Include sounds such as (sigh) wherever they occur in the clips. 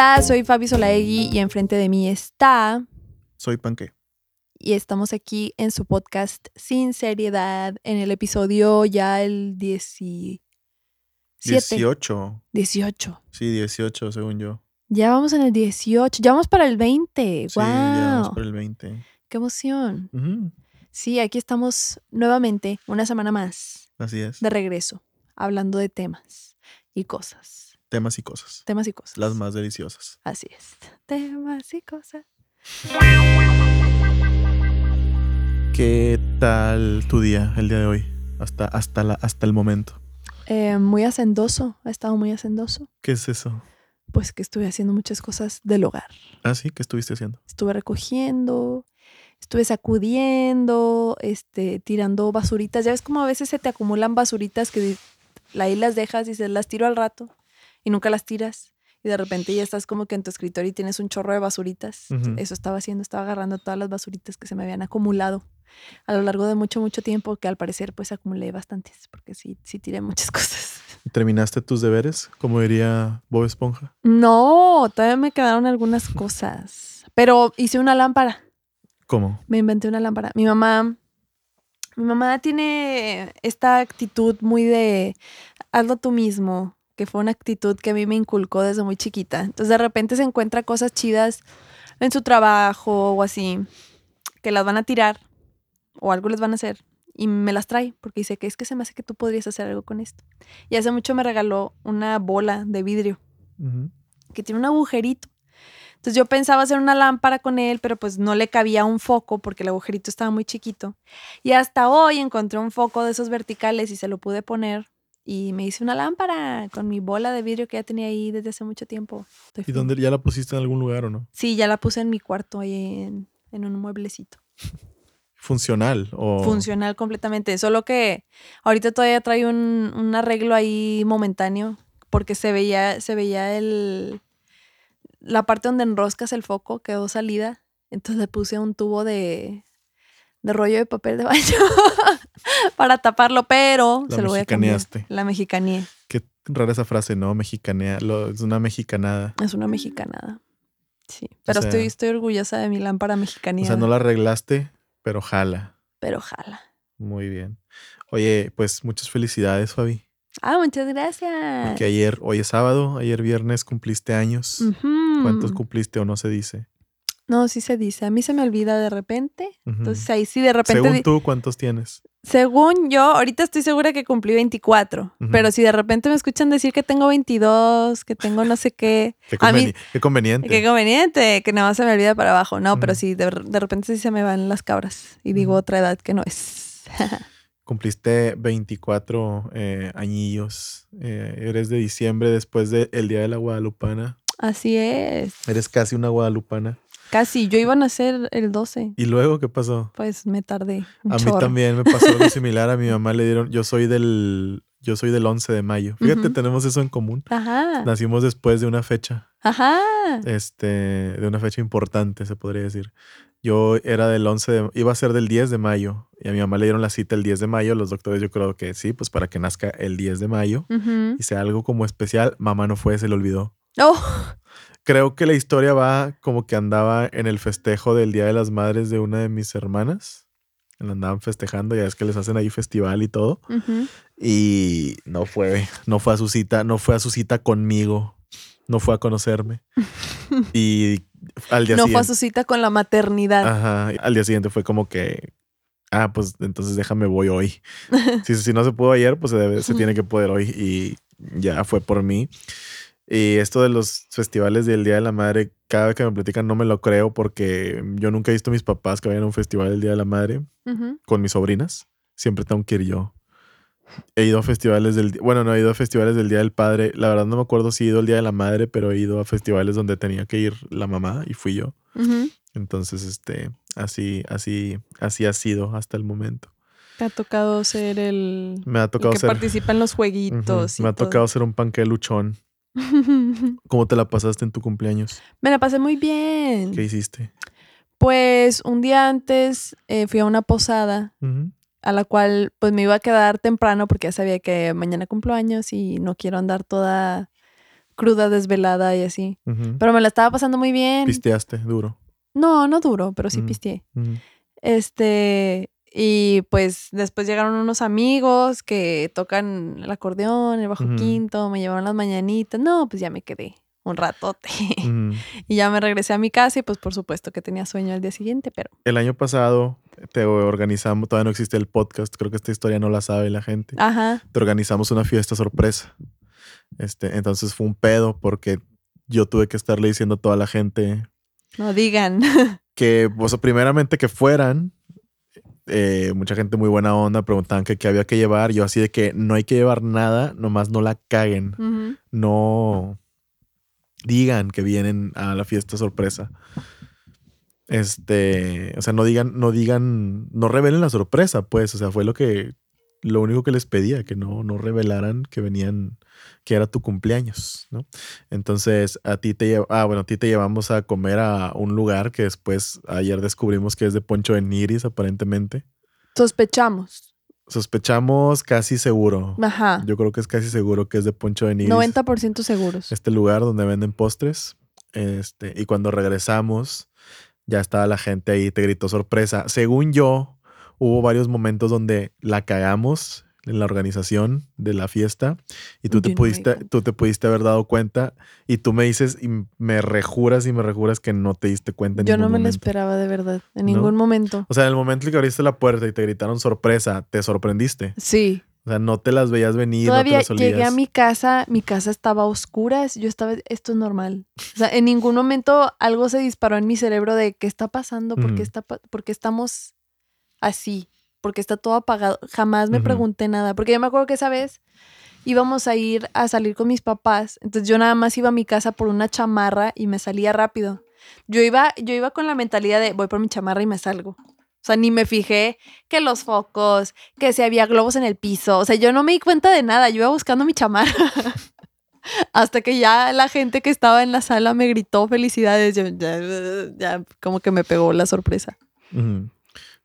Hola, soy Fabi Solaegui y enfrente de mí está. Soy Panque. Y estamos aquí en su podcast Sin Seriedad, en el episodio ya el 17. 18. 18. Sí, 18, según yo. Ya vamos en el 18. Ya vamos para el 20. Sí, ¡Wow! ya vamos por el 20. ¡Qué emoción! Sí, aquí estamos nuevamente, una semana más, Así es. de regreso, hablando de temas y cosas. Temas y cosas. Temas y cosas. Las más deliciosas. Así es. Temas y cosas. ¿Qué tal tu día el día de hoy? Hasta, hasta, la, hasta el momento. Eh, muy hacendoso, ha estado muy hacendoso. ¿Qué es eso? Pues que estuve haciendo muchas cosas del hogar. Ah, sí, ¿qué estuviste haciendo? Estuve recogiendo, estuve sacudiendo, este, tirando basuritas. Ya ves como a veces se te acumulan basuritas que ahí las dejas y se las tiro al rato y nunca las tiras. Y de repente ya estás como que en tu escritorio y tienes un chorro de basuritas. Eso estaba haciendo, estaba agarrando todas las basuritas que se me habían acumulado a lo largo de mucho, mucho tiempo, que al parecer pues acumulé bastantes, porque sí, sí tiré muchas (laughs) cosas. ¿Terminaste tus deberes? Como diría Bob Esponja. No, todavía me quedaron algunas (laughs) cosas. Pero hice una lámpara. ¿Cómo? Me inventé una lámpara. Mi mamá, mi mamá tiene esta actitud muy de hazlo tú mismo, que fue una actitud que a mí me inculcó desde muy chiquita. Entonces de repente se encuentra cosas chidas en su trabajo o así, que las van a tirar o algo les van a hacer y me las trae porque dice que es que se me hace que tú podrías hacer algo con esto. Y hace mucho me regaló una bola de vidrio que tiene un agujerito. Entonces yo pensaba hacer una lámpara con él, pero pues no le cabía un foco porque el agujerito estaba muy chiquito. Y hasta hoy encontré un foco de esos verticales y se lo pude poner y me hice una lámpara con mi bola de vidrio que ya tenía ahí desde hace mucho tiempo. Estoy ¿Y feliz. dónde ya la pusiste en algún lugar o no? Sí, ya la puse en mi cuarto ahí en, en un mueblecito. (laughs) Funcional o. Funcional completamente. Solo que ahorita todavía trae un, un arreglo ahí momentáneo porque se veía, se veía el, la parte donde enroscas el foco quedó salida. Entonces le puse un tubo de, de rollo de papel de baño (laughs) para taparlo, pero La se lo voy a cambiar. mexicaneaste. La mexicané. Qué rara esa frase, ¿no? Mexicanea. Lo- es una mexicanada. Es una mexicanada. Sí. Pero sea- estoy, estoy orgullosa de mi lámpara O mexicanía. sea, no la arreglaste, pero jala. Pero jala. Muy bien. Oye, pues muchas felicidades, Fabi. Ah, muchas gracias. Porque ayer, hoy es sábado, ayer viernes cumpliste años. ¿Cuántos cumpliste o no se dice? No, sí se dice. A mí se me olvida de repente. Entonces ahí sí de repente. Según tú, ¿cuántos tienes? según yo, ahorita estoy segura que cumplí 24. Ujú. Pero si de repente me escuchan decir que tengo 22, que tengo no sé qué. (laughs) Qué, A mí- qué conveniente. Qué conveniente, que nada más se me olvida para abajo. No, pero sí, de, de repente sí se me van las cabras y digo otra edad que no es. (laughs) Cumpliste 24 eh, añillos. Eh, eres de diciembre después del Día de la Guadalupana. Así es. Eres casi una guadalupana. Casi. Yo iba a nacer el 12. ¿Y luego qué pasó? Pues me tardé. Un A mí chorro. también me pasó algo (laughs) similar. A mi mamá le dieron. Yo soy del. Yo soy del 11 de mayo. Fíjate, Ujú. tenemos eso en común. Ajá. Nacimos después de una fecha. Ajá. este, de una fecha importante, se podría decir. Yo era del 11 de, iba a ser del 10 de mayo y a mi mamá le dieron la cita el 10 de mayo. Los doctores yo creo que sí, pues para que nazca el 10 de mayo Ujú. y sea algo como especial. Mamá no fue, se le olvidó. Oh, Creo que la historia va como que andaba en el festejo del Día de las Madres de una de mis hermanas. La andaban festejando, ya es que les hacen ahí festival y todo. ujú. Y no fue, no fue a su cita, no fue a su cita conmigo, no fue a conocerme. (laughs) Y al día No siguiente. fue a su cita con la maternidad. Ajá. Al día siguiente fue como que, ah, pues entonces déjame voy hoy. (laughs) si, si no se pudo ayer, pues se, debe- se tiene que poder hoy. Y ya fue por mí. Y esto de los festivales del Día de la Madre, cada vez que me platican no me lo creo porque yo nunca he visto a mis papás que vayan a un festival del Día de la Madre con mis sobrinas. Siempre tengo que ir yo. He ido a festivales del... Bueno, no he ido a festivales del Día del Padre. La verdad no me acuerdo si he ido al Día de la Madre, pero he ido a festivales donde tenía que ir la mamá y fui yo. Entonces, este, así, así, así ha sido hasta el momento. Te ha tocado ser el, Me ha el tocado que ser. participa en los jueguitos. y Me ha todo. tocado ser un panque luchón. (laughs) ¿Cómo te la pasaste en tu cumpleaños? Me la pasé muy bien. ¿Qué hiciste? Pues un día antes eh, fui a una posada a la cual pues me iba a quedar temprano porque ya sabía que mañana cumplo años y no quiero andar toda cruda, desvelada y así. Pero me la estaba pasando muy bien. Pisteaste duro. No, no duro, pero sí Mm. pisteé. Este, y pues después llegaron unos amigos que tocan el acordeón, el bajo quinto, me llevaron las mañanitas. No, pues ya me quedé un ratote. (laughs) Y ya me regresé a mi casa y pues por supuesto que tenía sueño al día siguiente, pero El año pasado te organizamos, todavía no existe el podcast, creo que esta historia no la sabe la gente. ajá. Te organizamos una fiesta sorpresa. Este, entonces fue un pedo porque yo tuve que estarle diciendo a toda la gente No digan. (laughs) que, pues, primeramente que fueran. Eh, mucha gente muy buena onda preguntaban que qué había que llevar. Yo así de que no hay que llevar nada, nomás no la caguen. No digan que vienen a la fiesta sorpresa. Este, o sea, no digan, no digan, no revelen la sorpresa, pues. O sea, fue lo que, lo único que les pedía, que no, no revelaran que venían, que era tu cumpleaños, ¿no? Entonces, a ti te lleva, ah, bueno, a ti te llevamos a comer a un lugar que después ayer descubrimos que es de Poncho de Niris, aparentemente. Sospechamos. Sospechamos casi seguro. Ajá. Yo creo que es casi seguro que es de Poncho de Niris. 90% seguros. Este lugar donde venden postres. Este, y cuando regresamos, ya estaba la gente ahí, te gritó sorpresa. Según yo, hubo varios momentos donde la cagamos en la organización de la fiesta y tú te Yo pudiste tú te pudiste haber dado cuenta y tú me dices y me rejuras y me rejuras que no te diste cuenta en Yo no me lo esperaba de verdad, en ¿No? ningún momento. O sea, en el momento en que abriste la puerta y te gritaron sorpresa, te sorprendiste. Sí. O sea, no te las veías venir, Todavía no te las olías. llegué a mi casa, mi casa estaba a oscuras, yo estaba, esto es normal. O sea, en ningún momento algo se disparó en mi cerebro de qué está pasando, por, qué, está, pa- por qué estamos así, porque está todo apagado. Jamás me pregunté nada, porque yo me acuerdo que esa vez íbamos a ir a salir con mis papás, entonces yo nada más iba a mi casa por una chamarra y me salía rápido. Yo iba, yo iba con la mentalidad de voy por mi chamarra y me salgo. O sea, ni me fijé que los focos, que si había globos en el piso. O sea, yo no me di cuenta de nada. Yo iba buscando mi chamarra. (laughs) Hasta que ya la gente que estaba en la sala me gritó felicidades. Yo ya, ya como que me pegó la sorpresa.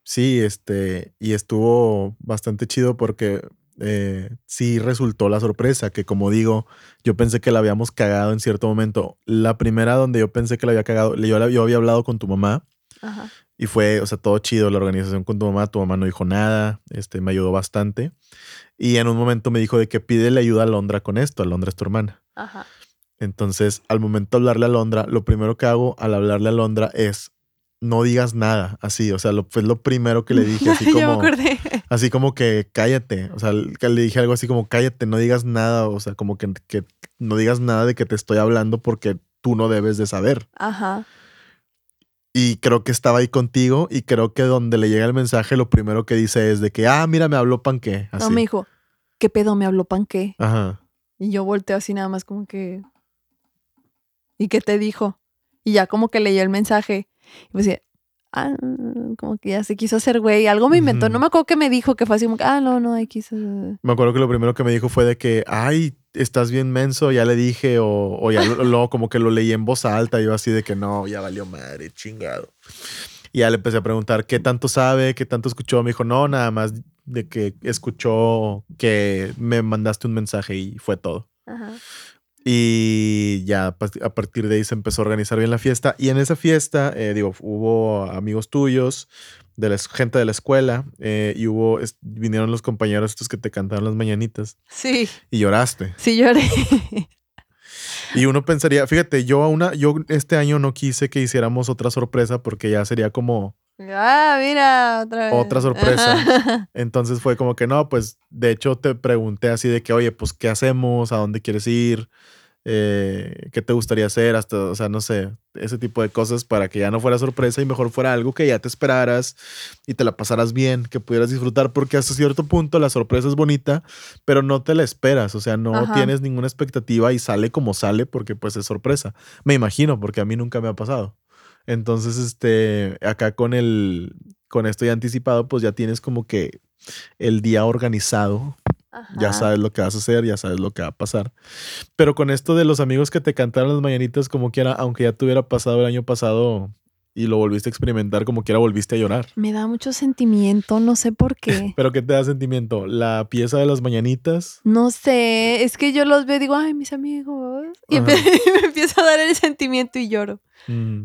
Sí, este, y estuvo bastante chido porque eh, sí resultó la sorpresa, que como digo, yo pensé que la habíamos cagado en cierto momento. La primera donde yo pensé que la había cagado, yo, había hablado con tu mamá Ajá. y fue, o sea, todo chido la organización con tu mamá, tu mamá no dijo nada, este, me ayudó bastante. Y en un momento me dijo de que pídele ayuda a Londra con esto, Alondra es tu hermana. Ajá. Entonces, al momento de hablarle a Londra, lo primero que hago al hablarle a Londra es no digas nada, así, o sea, lo, fue lo primero que le (laughs) dije, así Yo me como, acordé. así como que cállate, o sea, le dije algo así como cállate, no digas nada, o sea, como que, que no digas nada de que te estoy hablando porque tú no debes de saber. Ajá. Y creo que estaba ahí contigo y creo que donde le llega el mensaje, lo primero que dice es de que, ah, mira, me habló Panqué, así. No, me dijo, ¿qué pedo me habló Panqué? Ajá. Y yo volteo así nada más como que... ¿Y qué te dijo? Y ya como que leyó el mensaje. Y pues decía, ah, como que ya se quiso hacer güey. Algo me inventó. No me acuerdo qué me dijo, que fue así como que, ah, no, no, hay quiso... Me acuerdo que lo primero que me dijo fue de que, ay, estás bien menso, ya le dije, o, o ya lo- como que lo leí en voz alta, yo así de que no, ya valió madre, chingado. Y ya le empecé a preguntar qué tanto sabe, qué tanto escuchó. Me dijo, no, nada más de que escuchó que me mandaste un mensaje y fue todo. Ajá. Y ya a partir de ahí se empezó a organizar bien la fiesta. Y en esa fiesta, eh, digo, hubo amigos tuyos, de la, gente de la escuela, eh, y hubo, es- vinieron los compañeros estos que te cantaron las mañanitas Sí, y lloraste. sí lloré. Y uno pensaría, fíjate, yo a una, yo este año no quise que hiciéramos otra sorpresa porque ya sería como, ah, mira, otra vez. Otra sorpresa. Ajá. entonces fue como que no, pues de hecho te pregunté así de que, oye, pues ¿qué hacemos? ¿A dónde quieres ir? Eh, ¿Qué te gustaría hacer? Hasta, o sea, no sé, ese tipo de cosas para que ya no fuera sorpresa y mejor fuera algo que ya te esperaras y te la pasaras bien, que pudieras disfrutar, porque hasta cierto punto la sorpresa es bonita, pero no te la esperas, o sea, no Ajá. tienes ninguna expectativa y sale como sale porque pues es sorpresa. Me imagino, porque a mí nunca me ha pasado. Entonces, este, acá con el, con esto ya anticipado, pues ya tienes como que el día organizado, ya sabes lo que vas a hacer, ya sabes lo que va a pasar. Pero con esto de los amigos que te cantaron las mañanitas como quiera, aunque ya te hubiera pasado el año pasado, y lo volviste a experimentar, como quiera volviste a llorar. Me da mucho sentimiento, no sé por qué. (laughs) ¿Pero qué te da sentimiento? ¿La pieza de las mañanitas? No sé, es que yo los veo y digo, ay, mis amigos. Y empe- (laughs) me empieza a dar el sentimiento y lloro. Mm.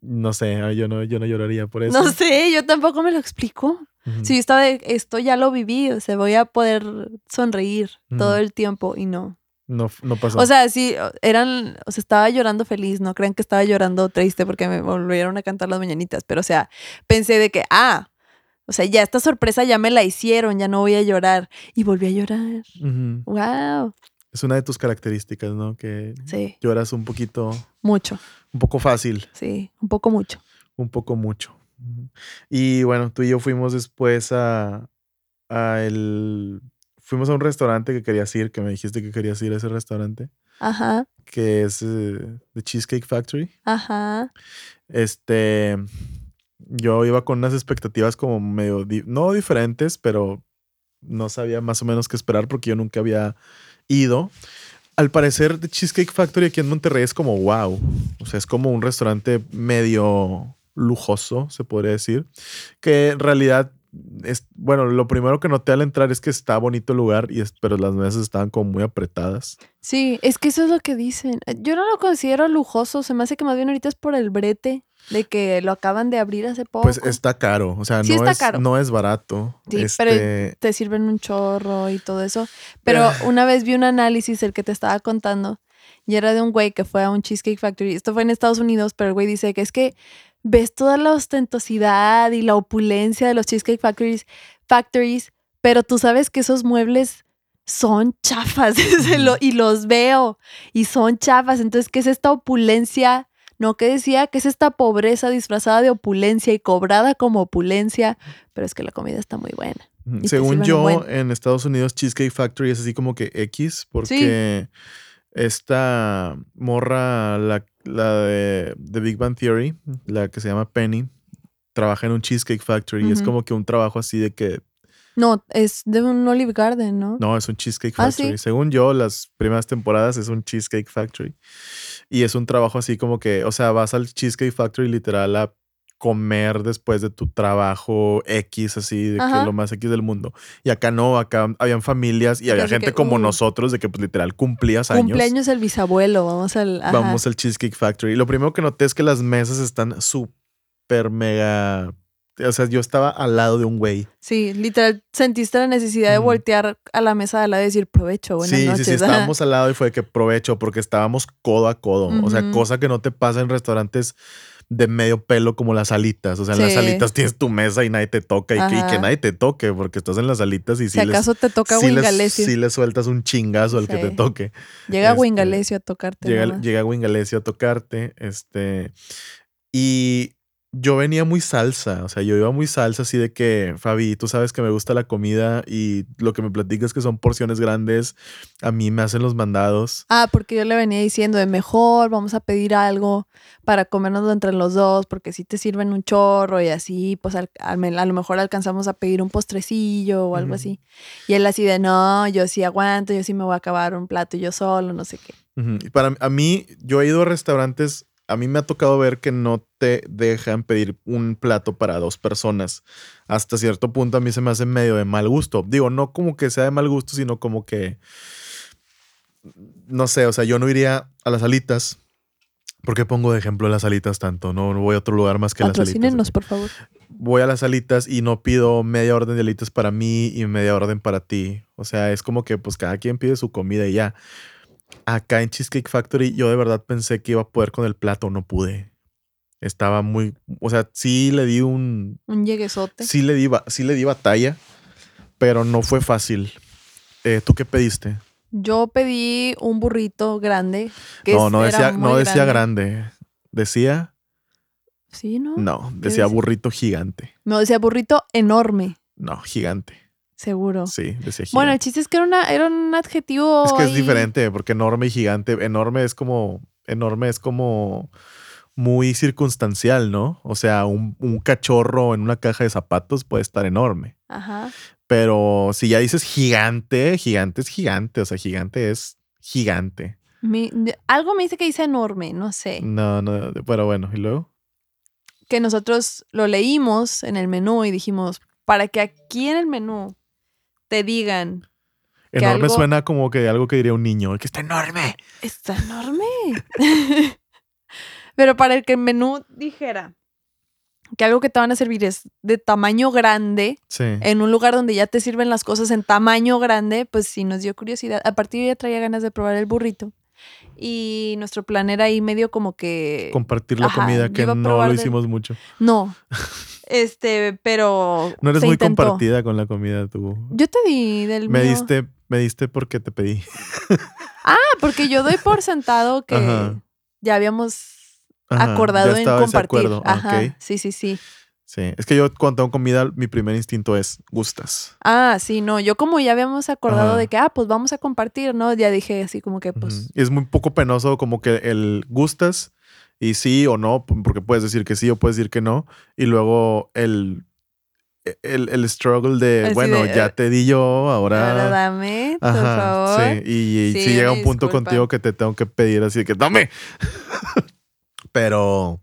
No sé, ah, yo no, yo no lloraría por eso. No sé, yo tampoco me lo explico. Ujú. Si yo estaba de, esto ya lo viví, o sea, voy a poder sonreír todo el tiempo y no. No, no pasó. O sea, sí, eran, o sea, estaba llorando feliz, no crean que estaba llorando triste porque me volvieron a cantar las mañanitas, pero o sea, pensé de que, ah, o sea, ya esta sorpresa ya me la hicieron, ya no voy a llorar. Y volví a llorar. Ujú. Wow. Es una de tus características, ¿no? Que Sí, lloras un poquito, mucho, un poco fácil, sí, un poco mucho. un poco mucho. Y bueno, tú y yo fuimos después a, a el... Fuimos a un restaurante que querías ir, que me dijiste que querías ir a ese restaurante, Ajá, que es eh, The Cheesecake Factory. ajá. Este, yo iba con unas expectativas como medio, di- no diferentes, pero no sabía más o menos qué esperar porque yo nunca había ido. Al parecer, The Cheesecake Factory aquí en Monterrey es como wow. O sea, es como un restaurante medio lujoso, se podría decir. Que en realidad es, bueno, lo primero que noté al entrar es que está bonito el lugar, y es- pero las mesas estaban como muy apretadas. Sí, es que eso es lo que dicen. Eh, Yo no lo considero lujoso, se me hace que más bien ahorita es por el brete de que lo acaban de abrir hace poco. Pues está caro, o sea, Sí no, está es, caro. no es barato. Sí, pero Este, te sirven un chorro y todo eso. Pero (sighs) una vez vi un análisis, el que te estaba contando, y era de un güey que fue a un Cheesecake Factory. Esto fue en Estados Unidos, pero el güey dice que es que ves toda la ostentosidad y la opulencia de los Cheesecake Factories, factories pero tú sabes que esos muebles son chafas (laughs) y los veo y son chafas. Entonces, ¿qué es esta opulencia? No, que decía que es esta pobreza disfrazada de opulencia y cobrada como opulencia, pero es que la comida está muy buena. Y Según yo, buen. en Estados Unidos Cheesecake Factory es así como que X, porque esta morra, la, la de, de Big Bang Theory, la que se llama Penny, trabaja en un Cheesecake Factory y es como que un trabajo así de que, No, es de un Olive Garden, ¿no? no, es un Cheesecake Ah, Factory. ¿sí? Según yo, las primeras temporadas es un Cheesecake Factory. Y es un trabajo así como que, o sea, vas al Cheesecake Factory literal a comer después de tu trabajo X, así, de que lo más X del mundo. Y acá no, acá habían familias y había que, gente como uh. nosotros de que pues literal cumplías años. Cumpleaños el bisabuelo, vamos al. ajá. Vamos al Cheesecake Factory. Lo primero que noté es que las mesas están súper mega... O sea, yo estaba al lado de un güey. Sí, literal, sentiste la necesidad de voltear a la mesa de al lado y decir provecho, buenas sí, noches. sí, sí, estábamos al lado y fue que provecho porque estábamos codo a codo. O sea, cosa que no te pasa en restaurantes de medio pelo como las alitas. O sea, en las alitas tienes tu mesa y nadie te toca y que, y que Ajá. nadie te toque porque estás en las alitas y Si sí les, acaso te toca sí les, Wingalesio. sí le sueltas un chingazo al que te toque. Llega este, Wingalesio a tocarte. Llega, llega Wingalesio a tocarte. Este. Y yo venía muy salsa. O sea, yo iba muy salsa, así de que, Fabi, tú sabes que me gusta la comida y lo que me platicas que son porciones grandes. A mí me hacen los mandados. Ah, porque yo le venía diciendo de mejor, vamos a pedir algo para comernos entre los dos, porque si te sirven un chorro y así, pues al- a lo mejor alcanzamos a pedir un postrecillo o algo así. Y él así de, no, yo sí aguanto, yo sí me voy a acabar un plato yo solo, no sé qué. Y para a mí, yo he ido a restaurantes. A mí me ha tocado ver que no te dejan pedir un plato para dos personas. Hasta cierto punto a mí se me hace medio de mal gusto. Digo, no como que sea de mal gusto, sino como que no sé, o sea, yo no iría a las alitas. ¿Por qué pongo de ejemplo las alitas tanto? No, no voy a otro lugar más que las alitas. Por favor. Voy a las alitas y no pido media orden de alitas para mí y media orden para ti. O sea, es como que pues cada quien pide su comida y ya. Acá en Cheesecake Factory yo de verdad pensé que iba a poder con el plato, no pude. Estaba muy, o sea, sí le di un, Un lleguesote. sí le di, sí le di batalla, pero no fue fácil. Eh, ¿Tú qué pediste? Yo pedí un burrito grande. Que no, no decía, no decía grande. Decía, Sí, ¿no? no, decía decía? burrito gigante. No, decía burrito enorme, No, gigante. Seguro. Sí, decía gigante. Bueno, el chiste es que era, una, era un adjetivo. Es que es diferente, porque enorme y gigante. Enorme es como. Enorme es como muy circunstancial, ¿no? O sea, un, un cachorro en una caja de zapatos puede estar enorme. Ajá. Pero si ya dices gigante, gigante es gigante. O sea, gigante es gigante. Mi- algo me dice que dice enorme, no sé. No, no, pero bueno, y luego. que nosotros lo leímos en el menú y dijimos, para que aquí en el menú te digan, Enorme algo- suena como que algo que diría un niño, que está enorme. está enorme. (laughs) Pero para el que el menú dijera que algo que te van a servir es de tamaño grande, Sí. en un lugar donde ya te sirven las cosas en tamaño grande, pues sí nos dio curiosidad. A partir de ahí ya traía ganas de probar el burrito. Y nuestro plan era ahí medio como que... Compartir la Ajá, comida, que no lo hicimos mucho. No. (laughs) Este, pero... No eres se muy intentó. compartida con la comida tú. Yo te di del Me mío. diste, me diste porque te pedí. (laughs) Ah, porque yo doy por sentado que Ajá. ya habíamos Ajá, acordado ya en compartir. Ajá. ok. Sí, sí, sí. Sí. Es que yo cuando tengo comida, mi primer instinto es gustas. Ah, sí, no. Yo como ya habíamos acordado Ajá. de que, ah, pues vamos a compartir, ¿no? Ya dije así como que, pues. Es muy poco penoso como que el gustas y sí o no, porque puedes decir que sí o puedes decir que no. Y luego el, el, el struggle de, Así bueno, de, ya eh, te di yo, Ahora ahora... dame, por Ajá, favor. sí. Y, y Sí, si llega un punto disculpa. contigo que te tengo que pedir así de que dame. (laughs) Pero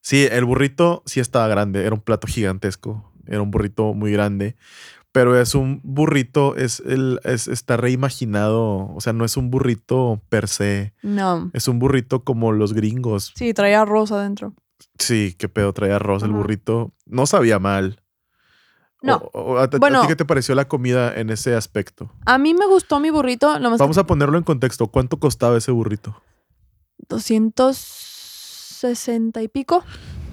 sí, el burrito sí estaba grande. Era un plato gigantesco. Era un burrito muy grande. Pero es un burrito, es el, es, está reimaginado. O sea, no es un burrito per se. No. Es un burrito como los gringos. Sí, traía arroz adentro. Sí, qué pedo, traía arroz el burrito. No sabía mal. No. O- o- ¿a, Bueno. ti qué te pareció la comida en ese aspecto? A mí me gustó mi burrito, nomás Vamos a ponerlo en contexto. ¿Cuánto costaba ese burrito? que 260 y pico.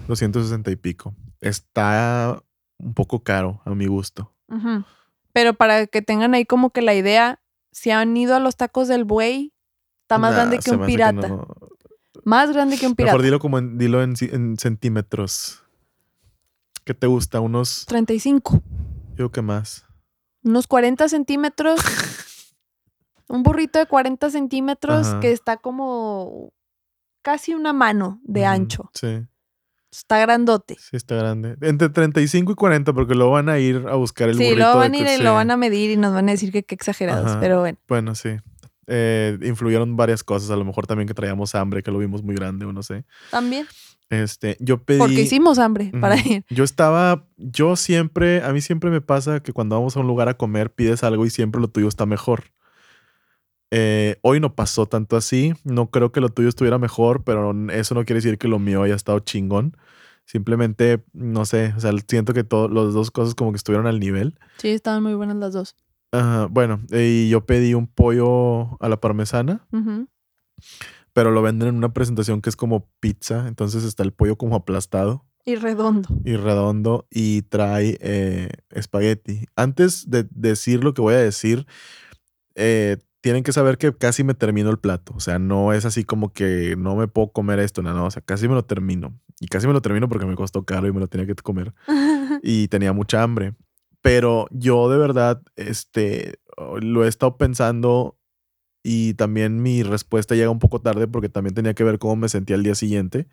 260 y pico. Está un poco caro a mi gusto. Pero para que tengan ahí como que la idea, si han ido a los tacos del buey, está más Nah, grande que un pirata. no. Más grande que un pirata. Mejor dilo como en, dilo en, centímetros. ¿Qué te gusta? Unos, 35. yo que más. Unos 40 centímetros. (laughs) un burrito de 40 centímetros Ajá. que está como casi una mano de ancho. Sí, Está grandote. sí está grande. Entre 35 y 40 porque luego van a ir a buscar el Sí, burrito. lo de van a ir y sí. lo van a medir y nos van a decir que qué exagerados. Ajá. Pero bueno. Bueno, sí. Eh, influyeron varias cosas. A lo mejor también que traíamos hambre, que lo vimos muy grande o no sé. También. Este, yo pedí... Porque hicimos hambre para ir. Yo estaba, yo siempre, a mí siempre me pasa que cuando vamos a un lugar a comer pides algo y siempre lo tuyo está mejor. Eh, hoy no pasó tanto así, no creo que lo tuyo estuviera mejor, pero eso no quiere decir que lo mío haya estado chingón. Simplemente, no sé, o sea, siento que todas las dos cosas como que estuvieron al nivel. Sí, estaban muy buenas las dos. Ajá, bueno, y yo pedí un pollo a la parmesana, pero lo venden en una presentación que es como pizza, entonces está el pollo como aplastado. Y redondo. y redondo y trae eh, espagueti. Antes de decir lo que voy a decir, eh, tienen que saber que casi me termino el plato. O sea, no es así como que no me puedo comer esto, no, no. O sea, casi me lo termino. Y casi me lo termino porque me costó caro y me lo tenía que comer. (laughs) Y tenía mucha hambre. Pero yo de verdad, este, lo he estado pensando y también mi respuesta llega un poco tarde porque también tenía que ver cómo me sentía el día siguiente.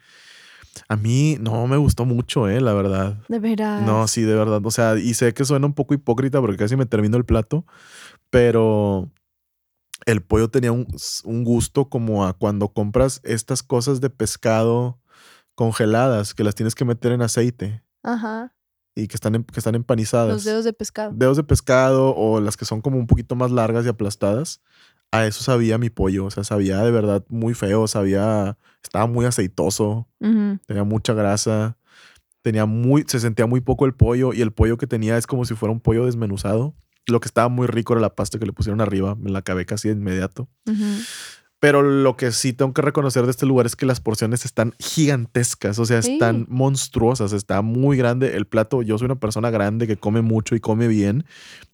A mí no me gustó mucho, eh, la verdad. De veras. No, sí, de verdad. O sea, y sé que suena un poco hipócrita porque casi me termino el plato, pero el pollo tenía un, un gusto como a cuando compras estas cosas de pescado congeladas que las tienes que meter en aceite Ajá. y que están, em- que están empanizadas. Los dedos de pescado. Dedos de pescado o las que son como un poquito más largas y aplastadas. A eso sabía mi pollo. O sea, sabía de verdad muy feo. Sabía, estaba muy aceitoso tenía mucha grasa, tenía muy, se sentía muy poco el pollo y el pollo que tenía es como si fuera un pollo desmenuzado. Lo que estaba muy rico era la pasta que le pusieron arriba, me la acabé casi de inmediato. Pero lo que sí tengo que reconocer de este lugar es que las porciones están gigantescas, o sea, Sí. están monstruosas, está muy grande el plato. Yo soy una persona grande que come mucho y come bien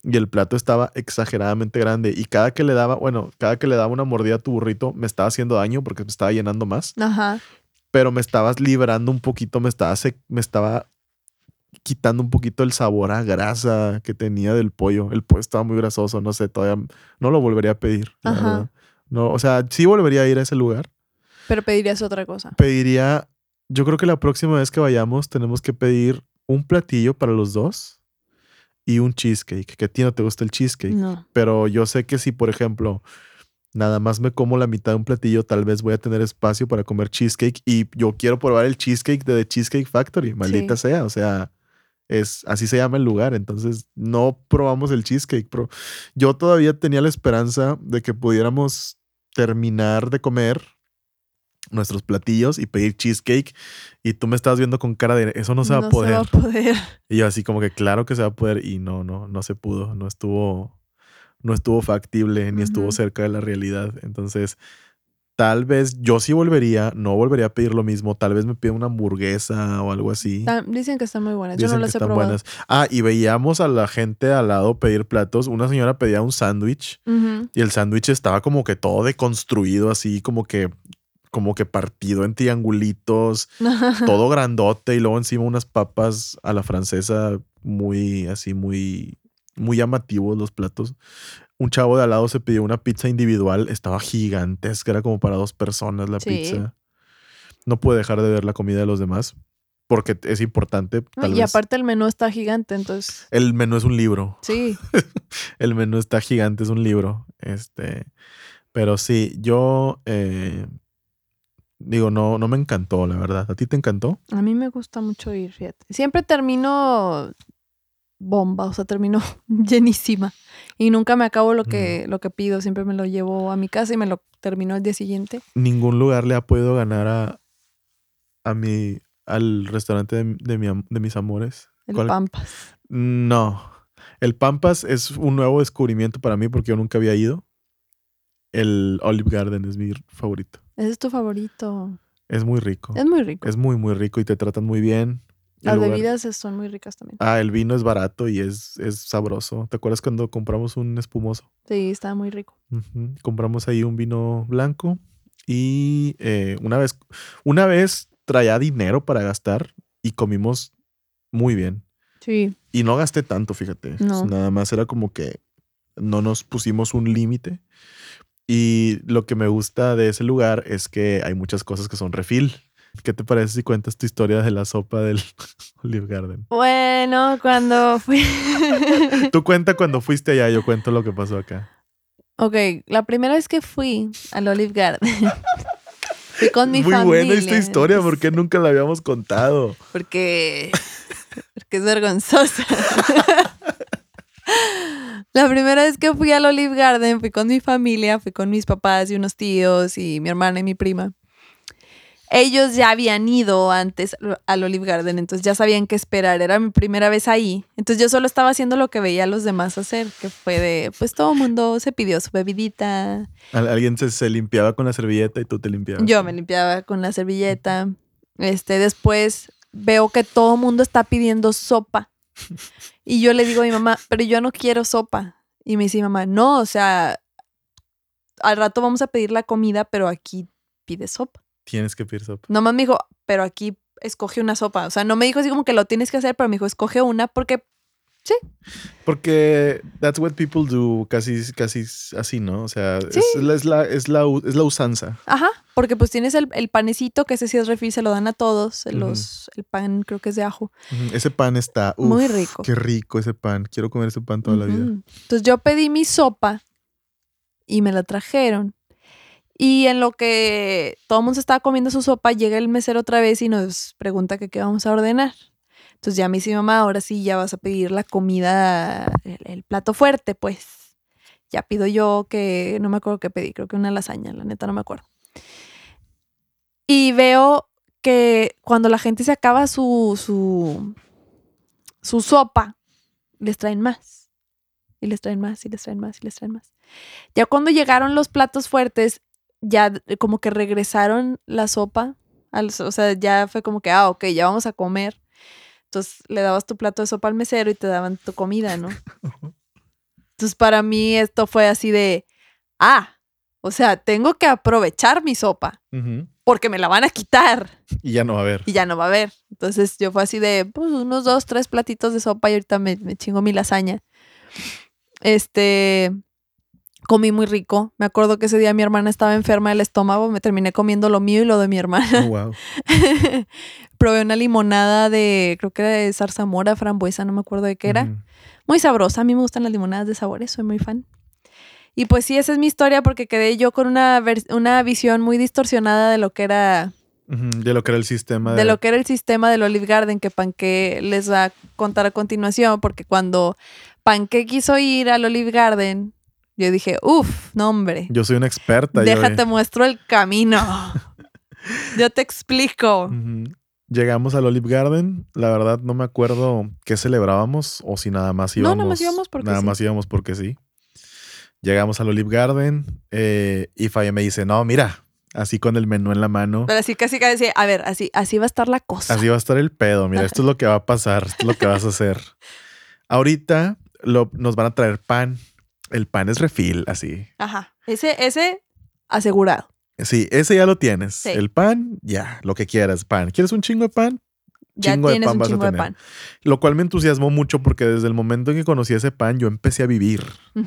y el plato estaba exageradamente grande y cada que le daba, bueno, cada que le daba una mordida a tu burrito me estaba haciendo daño porque me estaba llenando más Ajá. pero me estabas liberando un poquito, me estaba, me estaba quitando un poquito el sabor a grasa que tenía del pollo. El pollo estaba muy grasoso, no sé, todavía no lo volvería a pedir. la Ajá. verdad. No, o sea, sí volvería a ir a ese lugar. Pero pedirías otra cosa. Pediría, yo creo que la próxima vez que vayamos tenemos que pedir un platillo para los dos y un cheesecake, que a ti no te gusta el cheesecake. No. Pero yo sé que si, por ejemplo, nada más me como la mitad de un platillo, tal vez voy a tener espacio para comer cheesecake y yo quiero probar el cheesecake de The Cheesecake Factory, maldita sea, o sea, es así se llama el lugar, entonces no probamos el cheesecake, pero yo todavía tenía la esperanza de que pudiéramos terminar de comer nuestros platillos y pedir cheesecake y tú me estabas viendo con cara de eso no se va a poder. Se va a poder. (laughs) Y yo así como que claro que se va a poder y no, no, no se pudo, no estuvo no estuvo factible ni estuvo cerca de la realidad. Entonces, tal vez yo sí volvería, no volvería a pedir lo mismo, tal vez me pida una hamburguesa o algo así. Dicen que están muy buenas. Yo Dicen no que las he están probado. buenas. Ah, y veíamos a la gente al lado pedir platos. Una señora pedía un sándwich y el sándwich estaba como que todo deconstruido, así como que como que partido en triangulitos, (laughs) todo grandote y luego encima unas papas a la francesa muy así muy muy llamativos los platos. Un chavo de al lado se pidió una pizza individual, estaba gigantesca, era como para dos personas la Sí. pizza. No pude dejar de ver la comida de los demás porque es importante. Tal y vez. aparte el menú está gigante, entonces El menú es un libro. sí. (laughs) El menú está gigante, es un libro. Este, pero sí, yo eh, digo, no, no me encantó, la verdad. ¿A ti te encantó? A mí me gusta mucho ir, fíjate. Siempre termino bomba, o sea, termino (laughs) llenísima. Y nunca me acabo lo que, lo que pido, siempre me lo llevo a mi casa y me lo termino al día siguiente. Ningún lugar le ha podido ganar a, a mi, al restaurante de, de mi de mis amores. El ¿Cuál? Pampas. No. El Pampas es un nuevo descubrimiento para mí porque yo nunca había ido. El Olive Garden es mi favorito. Ese es tu favorito. Es muy rico. Es muy rico. Es muy, muy rico y te tratan muy bien. Las lugar- bebidas son muy ricas también. Ah, el vino es barato y es, es sabroso. ¿Te acuerdas cuando compramos un espumoso? Sí, está muy rico. Compramos ahí un vino blanco y eh, una vez, una vez traía dinero para gastar y comimos muy bien. Sí. Y no gasté tanto, fíjate. No. Nada más era como que no nos pusimos un límite. Y lo que me gusta de ese lugar es que hay muchas cosas que son refil. ¿Qué te parece si cuentas tu historia de la sopa del (laughs) Olive Garden? Bueno, cuando fui. (laughs) Tú cuenta cuando fuiste allá, yo cuento lo que pasó acá. ok, la primera vez que fui al Olive Garden. (laughs) fui con mi Muy familia. buena esta historia, porque nunca la habíamos contado. Porque, porque es vergonzosa. La primera vez que fui al Olive Garden fui con mi familia, fui con mis papás y unos tíos y mi hermana y mi prima. Ellos ya habían ido antes al Olive Garden, entonces ya sabían qué esperar. Era mi primera vez ahí. Entonces yo solo estaba haciendo lo que veía a los demás hacer, que fue de, pues todo el mundo se pidió su bebidita. Al- Alguien se, se limpiaba con la servilleta y tú te limpiabas. Yo me limpiaba con la servilleta. Este, después veo que todo el mundo está pidiendo sopa. Y yo le digo a mi mamá, pero yo no quiero sopa. Y me dice mi mamá, no, o sea, al rato vamos a pedir la comida, pero aquí pide sopa. Tienes que pedir sopa. Nomás me dijo, pero aquí escoge una sopa. O sea, no me dijo así como que lo tienes que hacer, pero me dijo, escoge una porque, Porque that's what people do, casi, casi así, ¿no? O sea, Sí. es, la- es la, es, la, u- es la usanza. ajá, porque pues tienes el, el panecito, que ese sí es refil, se lo dan a todos. Los, el pan creo que es de ajo. Ese pan está. uf, Muy rico. Qué rico ese pan. Quiero comer ese pan toda la vida. Entonces yo pedí mi sopa y me la trajeron. Y en lo que todo el mundo estaba comiendo su sopa, llega el mesero otra vez y nos pregunta qué vamos a ordenar. Entonces ya me dice mamá, ahora sí ya vas a pedir la comida, el, el plato fuerte, pues. Ya pido yo que, no me acuerdo qué pedí, creo que una lasaña, la neta no me acuerdo. Y veo que cuando la gente se acaba su, su, su sopa, les traen más. Y les traen más, y les traen más, y les traen más. Ya cuando llegaron los platos fuertes, ya como que regresaron la sopa. al- o sea, ya fue como que, ah, ok, ya vamos a comer. Entonces le dabas tu plato de sopa al mesero y te daban tu comida, ¿no? (laughs) Entonces para mí esto fue así de, ah, o sea, tengo que aprovechar mi sopa porque me la van a quitar (laughs) Y ya no va a haber. y ya no va a haber. Entonces yo fue así de, pues unos dos, tres platitos de sopa y ahorita me, me chingo mi lasaña. Este, comí muy rico. Me acuerdo que ese día mi hermana estaba enferma del estómago, me terminé comiendo lo mío y lo de mi hermana. Oh, (laughs) wow. Probé una limonada de, creo que era de zarzamora, frambuesa, no me acuerdo de qué era. Muy sabrosa, a mí me gustan las limonadas de sabores, soy muy fan. Y pues sí, esa es mi historia porque quedé yo con una, una visión muy distorsionada de lo que era De lo que era el sistema de lo que era el sistema del Olive Garden que Panque les va a contar a continuación, porque cuando Panque quiso ir al Olive Garden, yo dije, uff, no hombre, Yo soy una experta. déjate muestro el camino. (laughs) yo te explico. Llegamos al Olive Garden. La verdad no me acuerdo qué celebrábamos o si nada más No, íbamos. nada más íbamos porque Nada sí. más íbamos porque sí. Llegamos al Olive Garden eh, y Faye me dice, no, mira, así con el menú en la mano. Pero así casi casi, a ver, así, así va a estar la cosa. Así va a estar el pedo. Mira, esto es lo que va a pasar. Esto es lo que vas a hacer. (laughs) Ahorita lo- nos van a traer pan. El pan es refil, así. Ajá. Ese, ese asegurado. Sí, ese ya lo tienes. Sí. El pan, ya, lo que quieras, pan. ¿Quieres un chingo de pan? Ya Chingo de tienes pan un vas a chingo de tener. pan. Lo cual me entusiasmó mucho porque desde el momento en que conocí ese pan, yo empecé a vivir.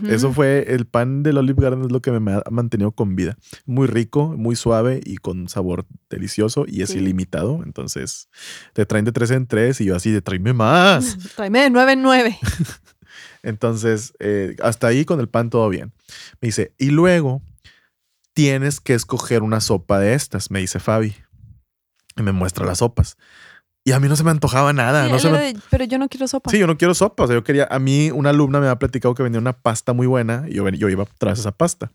Eso fue el pan del Olive Garden, es lo que me ha mantenido con vida. Muy rico, muy suave y con sabor delicioso y es Sí. ilimitado. Entonces, te traen de tres en tres y yo así de tráeme más. (laughs) Tráeme de nueve en nueve. (laughs) Entonces, eh, hasta ahí con el pan todo bien. Me dice, y luego tienes que escoger una sopa de estas, me dice Fabi. Y me muestra las sopas. Y a mí no se me antojaba nada. Sí, no él se me- era de, pero yo no quiero sopa. Sí, yo no quiero sopa. O sea, yo quería. A mí, una alumna me había platicado que vendía una pasta muy buena y yo, yo iba tras esa pasta.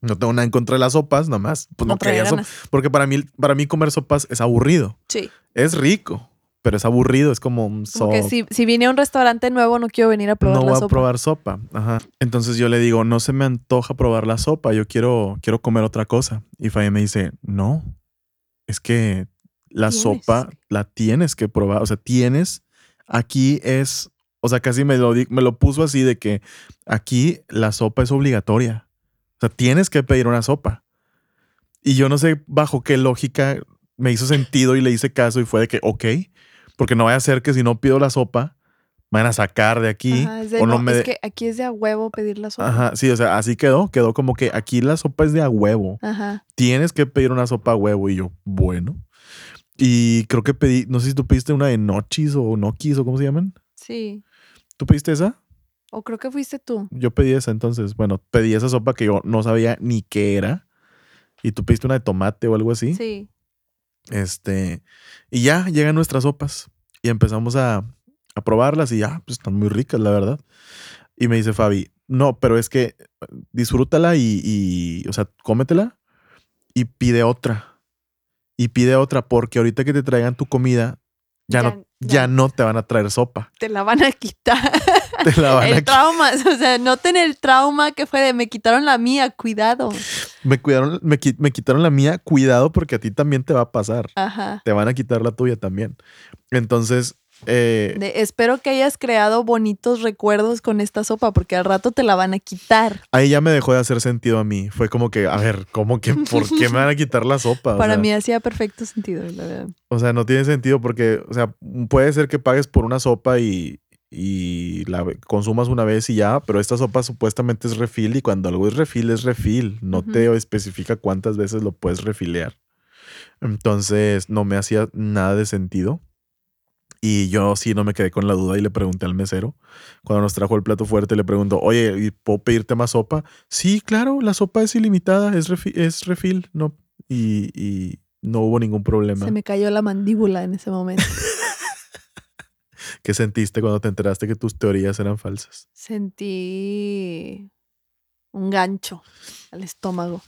No tengo nada en contra de las sopas, nada más. Pues no, No quería sopa. Porque para mí, para mí comer sopas es aburrido. Sí. Es rico, pero es aburrido. Es como un sopa. si, si vine a un restaurante nuevo, no quiero venir a probar no la voy sopa. a probar sopa. Ajá. Entonces yo le digo, no se me antoja probar la sopa. Yo quiero, quiero comer otra cosa. Y Faye me dice, no, es que la Tienes. sopa la tienes que probar. O sea, tienes, aquí es, o sea, casi me lo, me lo puso así de que aquí la sopa es obligatoria. O sea, tienes que pedir una sopa. Y yo no sé bajo qué lógica me hizo sentido y le hice caso y fue de que, ok, porque no vaya a ser que si no pido la sopa, me van a sacar de aquí Ajá, es de, o no, no, me... es que aquí es de a huevo pedir la sopa. Ajá, sí, o sea, así quedó. Quedó como que aquí la sopa es de a huevo. Ajá. Tienes que pedir una sopa a huevo. Y yo, bueno. Y creo que pedí, no sé si tú pediste una de nochis o noquis o cómo se llaman. Sí. ¿Tú pediste esa? O creo que fuiste tú. Yo pedí esa entonces. Bueno, pedí esa sopa que yo no sabía ni qué era. Y tú pediste una de tomate o algo así. Sí. Este, y ya llegan nuestras sopas y empezamos a, probarlas y ya, pues están muy ricas, la verdad. Y me dice Fabi, no, pero es que disfrútala y, y, o sea, cómetela y pide otra. Y pide otra porque ahorita que te traigan tu comida, ya, Ya- no, ya. no te van a traer sopa. Te la van a quitar. (laughs) Te la van a el trauma, (laughs) o sea, noten el trauma que fue de me quitaron la mía, cuidado. Me cuidaron, me, me quitaron la mía, cuidado porque a ti también te va a pasar. Ajá. Te van a quitar la tuya también. Entonces, eh, De, espero que hayas creado bonitos recuerdos con esta sopa, porque al rato te la van a quitar. ahí ya me dejó de hacer sentido a mí. Fue como que, a ver, ¿cómo que por qué me van a quitar la sopa? O Para sea, mí hacía perfecto sentido, la verdad. O sea, no tiene sentido porque, o sea, puede ser que pagues por una sopa y, y la consumas una vez y ya, pero esta sopa supuestamente es refill y cuando algo es refill es refill. No te especifica cuántas veces lo puedes refilear. Entonces, no me hacía nada de sentido. Y yo sí no me quedé con la duda y le pregunté al mesero. Cuando nos trajo el plato fuerte, le pregunto, oye, ¿y ¿puedo pedirte más sopa? Sí, claro, la sopa es ilimitada, es, refi- es refill. No, y, y no hubo ningún problema. Se me cayó la mandíbula en ese momento. (laughs) ¿Qué sentiste cuando te enteraste que tus teorías eran falsas? Sentí un gancho al estómago.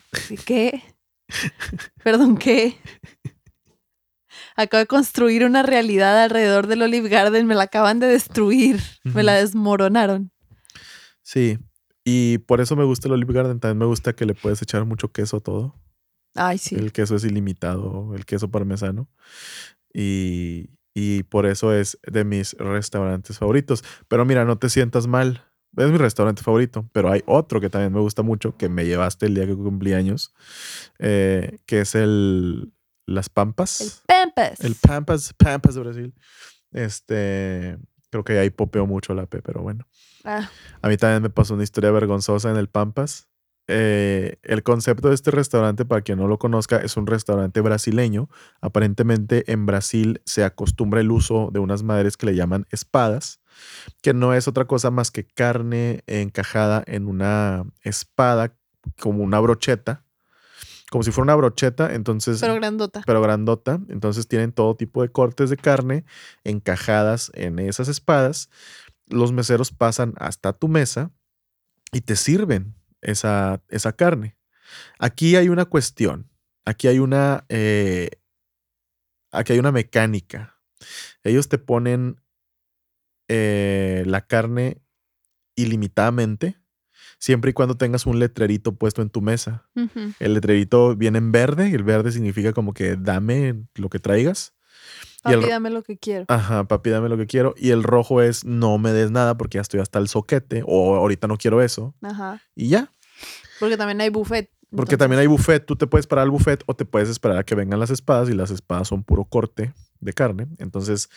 ¿Qué? (laughs) Perdón, ¿qué? Acabo de construir una realidad alrededor del Olive Garden. Me la acaban de destruir. Me la desmoronaron. Sí, y por eso me gusta el Olive Garden. También me gusta que le puedes echar mucho queso a todo. Ay, sí. El queso es ilimitado, el queso parmesano. Y, y por eso es de mis restaurantes favoritos. Pero mira, no te sientas mal. Es mi restaurante favorito, pero hay otro que también me gusta mucho, que me llevaste el día que cumplí años, eh, que es el Las Pampas. El Pampas. El Pampas, Pampas de Brasil. Este, creo que ahí popeo mucho la P, pero bueno. Ah, A mí también me pasó una historia vergonzosa en el Pampas. eh, el concepto de este restaurante, para quien no lo conozca, es un restaurante brasileño. Aparentemente en Brasil se acostumbra el uso de unas madres que le llaman espadas, que no es otra cosa más que carne encajada en una espada, como una brocheta, como si fuera una brocheta, entonces... Pero grandota. Pero grandota. Entonces tienen todo tipo de cortes de carne encajadas en esas espadas. Los meseros pasan hasta tu mesa y te sirven esa, esa carne. Aquí hay una cuestión, aquí hay una, eh, aquí hay una mecánica. Ellos te ponen eh, la carne ilimitadamente, siempre y cuando tengas un letrerito puesto en tu mesa. El letrerito viene en verde, y el verde significa como que dame lo que traigas. Papi, dame lo que quiero. Ajá, papi, dame lo que quiero. Y el rojo es no me des nada porque ya estoy hasta el soquete o ahorita no quiero eso. Ajá. Y ya. Porque también hay buffet. Porque también hay buffet. Tú te puedes parar al buffet o te puedes esperar a que vengan las espadas y las espadas son puro corte de carne. Entonces,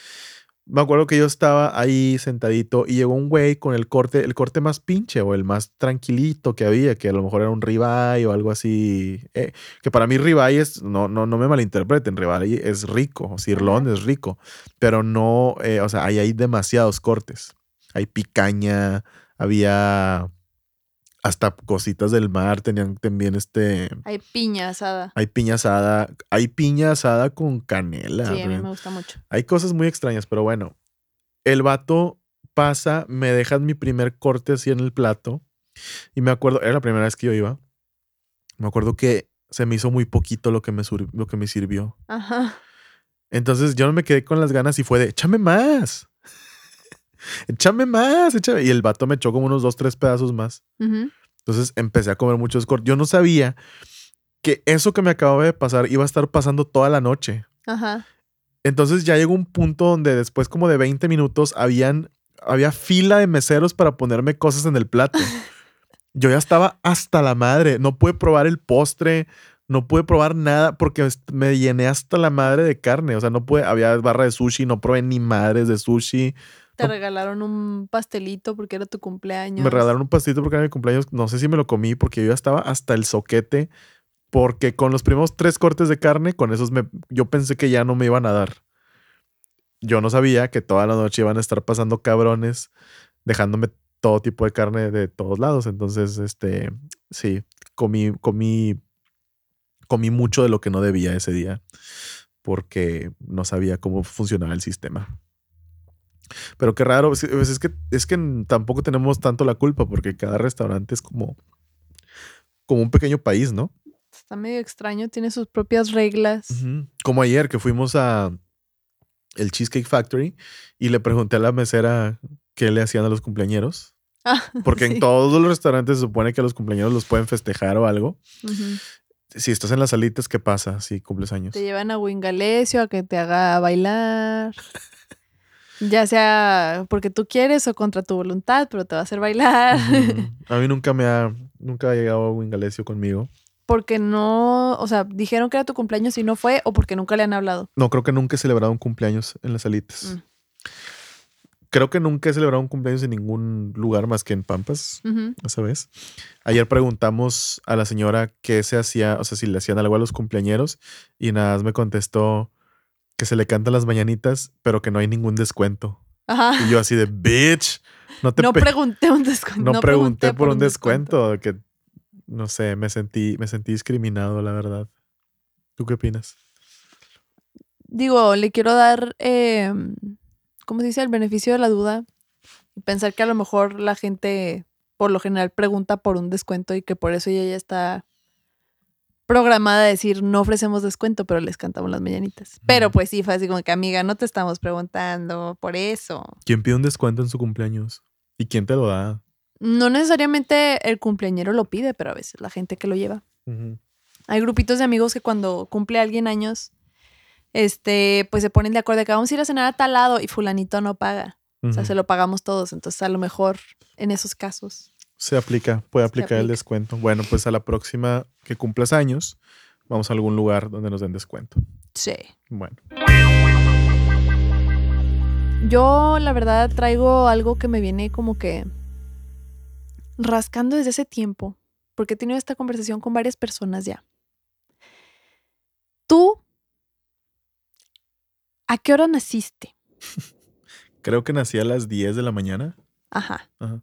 me acuerdo que yo estaba ahí sentadito y llegó un güey con el corte, el corte más pinche o el más tranquilito que había, que a lo mejor era un ribeye o algo así. Eh, que para mí ribeye es, no, no, no me malinterpreten, ribeye es rico, sirlón es rico, pero no, eh, o sea, ahí hay demasiados cortes. Hay picaña, había hasta cositas del mar tenían también este. Hay piña asada. Hay piña asada. Hay piña asada con canela. Sí, a mí me gusta mucho. Hay cosas muy extrañas, pero bueno. El vato pasa, me deja mi primer corte así en el plato. Y me acuerdo, era la primera vez que yo iba. Me acuerdo que se me hizo muy poquito lo que me, lo que me sirvió. Ajá. Entonces yo no me quedé con las ganas y fue de, échame más. Échame más, échame. Y el vato me echó como unos dos, tres pedazos más. Entonces empecé a comer muchos cortes. Yo no sabía que eso que me acababa de pasar iba a estar pasando toda la noche. Ajá. Entonces ya llegó un punto donde después como de 20 minutos habían, había fila de meseros para ponerme cosas en el plato. (laughs) Yo ya estaba hasta la madre. No pude probar el postre, no pude probar nada porque me llené hasta la madre de carne. O sea, no pude, había barra de sushi, no probé ni madres de sushi. Te regalaron un pastelito porque era tu cumpleaños. Me regalaron un pastelito porque era mi cumpleaños. No sé si me lo comí porque yo ya estaba hasta el soquete. Porque con los primeros tres cortes de carne, con esos me, yo pensé que ya no me iban a dar. Yo no sabía que toda la noche iban a estar pasando cabrones, dejándome todo tipo de carne de todos lados. Entonces, este, sí, comí, comí, comí mucho de lo que no debía ese día porque no sabía cómo funcionaba el sistema. Pero qué raro, pues, es que, es que tampoco tenemos tanto la culpa porque cada restaurante es como, como un pequeño país, ¿no? Está medio extraño, tiene sus propias reglas. Como ayer que fuimos a el Cheesecake Factory y le pregunté a la mesera qué le hacían a los cumpleañeros. Ah, (laughs) porque en todos los restaurantes se supone que a los cumpleaños los pueden festejar o algo. Si estás en las salitas, ¿qué pasa si cumples años? Te llevan a Wingalesio a que te haga bailar. (laughs) Ya sea porque tú quieres o contra tu voluntad, pero te va a hacer bailar. (laughs) A mí nunca me ha, nunca ha llegado Wingalesio conmigo. Porque no, o sea, dijeron que era tu cumpleaños y no fue, o porque nunca le han hablado. No, creo que nunca he celebrado un cumpleaños en las salitas. Mm. Creo que nunca he celebrado un cumpleaños en ningún lugar más que en Pampas, esa vez. Ayer preguntamos a la señora qué se hacía, o sea, si le hacían algo a los cumpleañeros, y nada más me contestó, que se le cantan las mañanitas, pero que no hay ningún descuento. Ajá. Y yo así de, bitch, no te... No pregunté un descuento. No, pregunté, por, un descuento. Que, no sé, me sentí, me sentí discriminado, la verdad. ¿Tú qué opinas? Digo, le quiero dar, eh, ¿cómo se dice? El beneficio de la duda. Y pensar que a lo mejor la gente, por lo general, pregunta por un descuento y que por eso ella ya está programada a decir no ofrecemos descuento, pero les cantamos las mañanitas. Pero pues sí, fue así como que amiga, no te estamos preguntando por eso. ¿Quién pide un descuento en su cumpleaños? ¿Y quién te lo da? No necesariamente el cumpleañero lo pide, pero a veces la gente que lo lleva. Hay grupitos de amigos que cuando cumple alguien años, este, pues se ponen de acuerdo de que vamos a ir a cenar a tal lado y fulanito no paga. O sea, se lo pagamos todos. Entonces, a lo mejor en esos casos se aplica, puede aplicar el descuento. Bueno, pues a la próxima que cumplas años, vamos a algún lugar donde nos den descuento. Sí. Bueno. Yo, la verdad, traigo algo que me viene como que rascando desde ese tiempo. porque he tenido esta conversación con varias personas ya. Tú, ¿a qué hora naciste? (laughs) Creo que nací a las 10 de la mañana. Ajá. Ajá.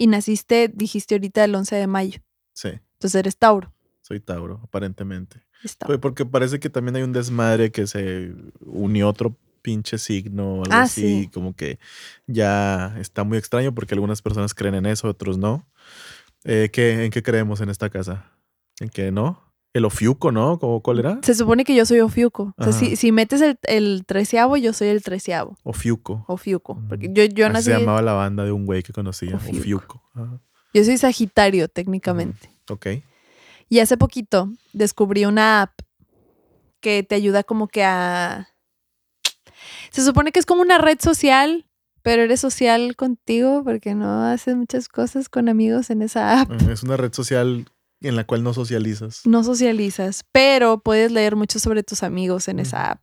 Y naciste, dijiste ahorita, el 11 de mayo. Sí, Entonces eres Tauro. soy Tauro, aparentemente. Tauro. Porque parece que también hay un desmadre que se unió otro pinche signo o algo Ah, así, sí. como que ya está muy extraño porque algunas personas creen en eso, otros no. Eh, ¿qué- ¿En qué creemos en esta casa? ¿En qué no? El Ofiuco, ¿no? ¿Cómo, ¿Cuál era? Se supone que yo soy Ofiuco. O sea, si, si metes el, el treceavo, yo soy el treceavo. Ofiuco. Ofiuco. Porque Ujú. yo, yo Así nací. se llamaba la banda de un güey que conocía, Ofiuco. Ofiuco. Ajá. Yo soy Sagitario, técnicamente. Ok. Y hace poquito descubrí una app que te ayuda como que a... Se supone que es como una red social, pero eres social contigo porque no haces muchas cosas con amigos en esa app. Es una red social en la cual no socializas. No socializas, pero puedes leer mucho sobre tus amigos en esa app.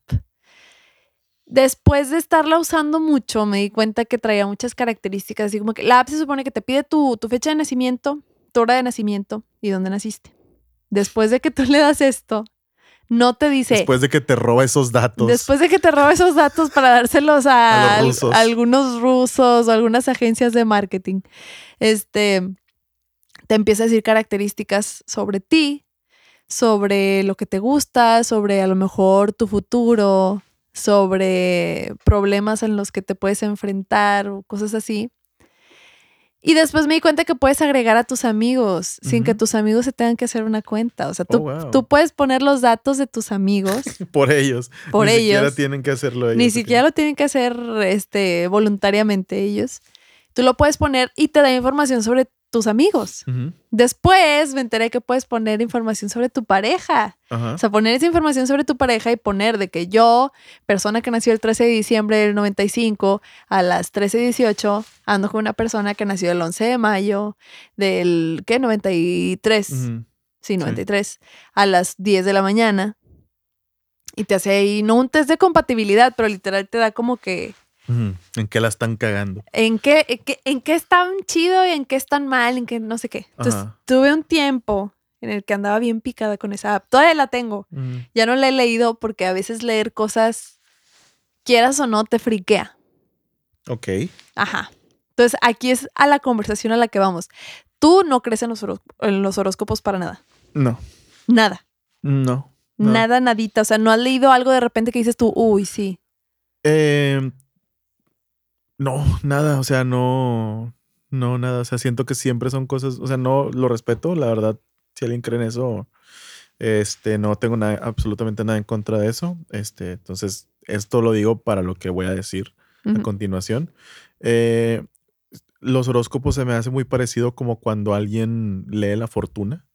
Después de estarla usando mucho, me di cuenta que traía muchas características, así como que la app se supone que te pide tu, tu fecha de nacimiento, tu hora de nacimiento y dónde naciste. Después de que tú (laughs) le das esto, no te dice... Después de que te roba esos datos. Después de que te roba esos datos para dárselos a, rusos. a algunos rusos o algunas agencias de marketing, este, te empieza a decir características sobre ti, sobre lo que te gusta, sobre a lo mejor tu futuro, sobre problemas en los que te puedes enfrentar o cosas así. Y después me di cuenta que puedes agregar a tus amigos sin que tus amigos se tengan que hacer una cuenta. O sea, tú, Oh, wow. tú puedes poner los datos de tus amigos (laughs) Por ellos. por Ni ellos. siquiera tienen que hacerlo ellos. Ni siquiera lo tienen que hacer este, voluntariamente ellos. Tú lo puedes poner y te da información sobre tus amigos. Después me enteré que puedes poner información sobre tu pareja. O sea, poner esa información sobre tu pareja y poner de que yo, persona que nació el 13 de diciembre del 95, a las 13.18, ando con una persona que nació el 11 de mayo del, ¿qué? 93. Ujú. Sí, 93. A las 10 de la mañana. Y te hace ahí, no un test de compatibilidad, pero literal te da como que. ¿En qué la están cagando? en qué, en qué, en qué están chido y en qué están mal, en qué no sé qué. Entonces, Ajá. tuve un tiempo en el que andaba bien picada con esa app. Todavía la tengo. Ya no la he leído porque a veces leer cosas, quieras o no, te friquea. Ok. Ajá. Entonces, aquí es a la conversación a la que vamos. Tú no crees en los, en los horóscopos para nada. No. Nada. No. No. Nada, nadita. O sea, no has leído algo de repente que dices tú, uy, sí. Eh, no, nada. O sea, no. No, nada. O sea, siento que siempre son cosas. O sea, no lo respeto. La verdad, si alguien cree en eso, este, no tengo nada, absolutamente nada en contra de eso. Este, entonces, esto lo digo para lo que voy a decir a continuación. Eh, los horóscopos se me hace muy parecido como cuando alguien lee la fortuna.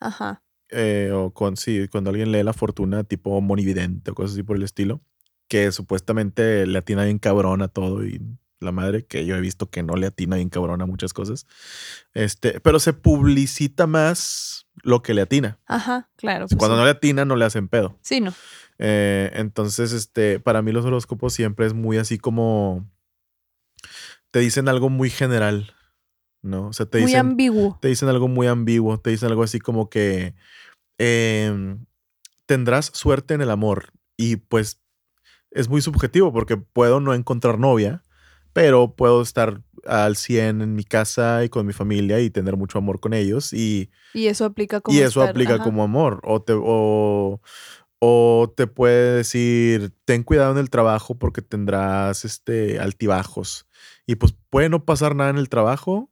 Ajá. eh, o con, sí, cuando alguien lee la fortuna tipo monividente o cosas así por el estilo, que supuestamente le atina bien cabrón a todo y la madre que yo he visto que no le atina bien cabrón a muchas cosas. Este, pero se publicita más lo que le atina. Ajá, claro. pues Cuando sí. no le atina no le hacen pedo. Sí, no. Eh, entonces, este, para mí los horóscopos siempre es muy así como te dicen algo muy general, ¿no? O sea, te Muy dicen ambiguo. te dicen algo muy ambiguo, te dicen algo así como que em, tendrás suerte en el amor y pues es muy subjetivo porque puedo no encontrar novia, pero puedo estar al 100 en mi casa y con mi familia y tener mucho amor con ellos y, Y eso aplica como. y eso estar- aplica ajá. como amor. O te, o, o te puede decir, ten cuidado en el trabajo porque tendrás este, altibajos. Y pues puede no pasar nada en el trabajo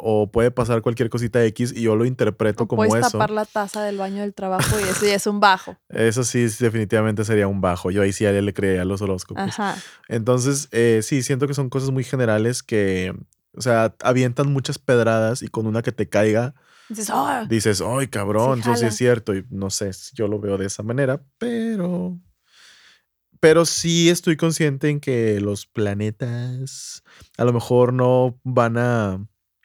o puede pasar cualquier cosita X y yo lo interpreto O como puedes eso. tapar la taza del baño del trabajo y eso ya es un bajo. (laughs) Eso sí, definitivamente sería un bajo. Yo ahí sí a él le creía los horóscopos. Ajá. Entonces, eh, sí, siento que son cosas muy generales que, o sea, avientan muchas pedradas y con una que te caiga, Dices, "Ah". dices, ay, cabrón, Sí, eso sí es cierto. Y no sé, yo lo veo de esa manera, pero. Pero sí estoy consciente en que los planetas a lo mejor no van a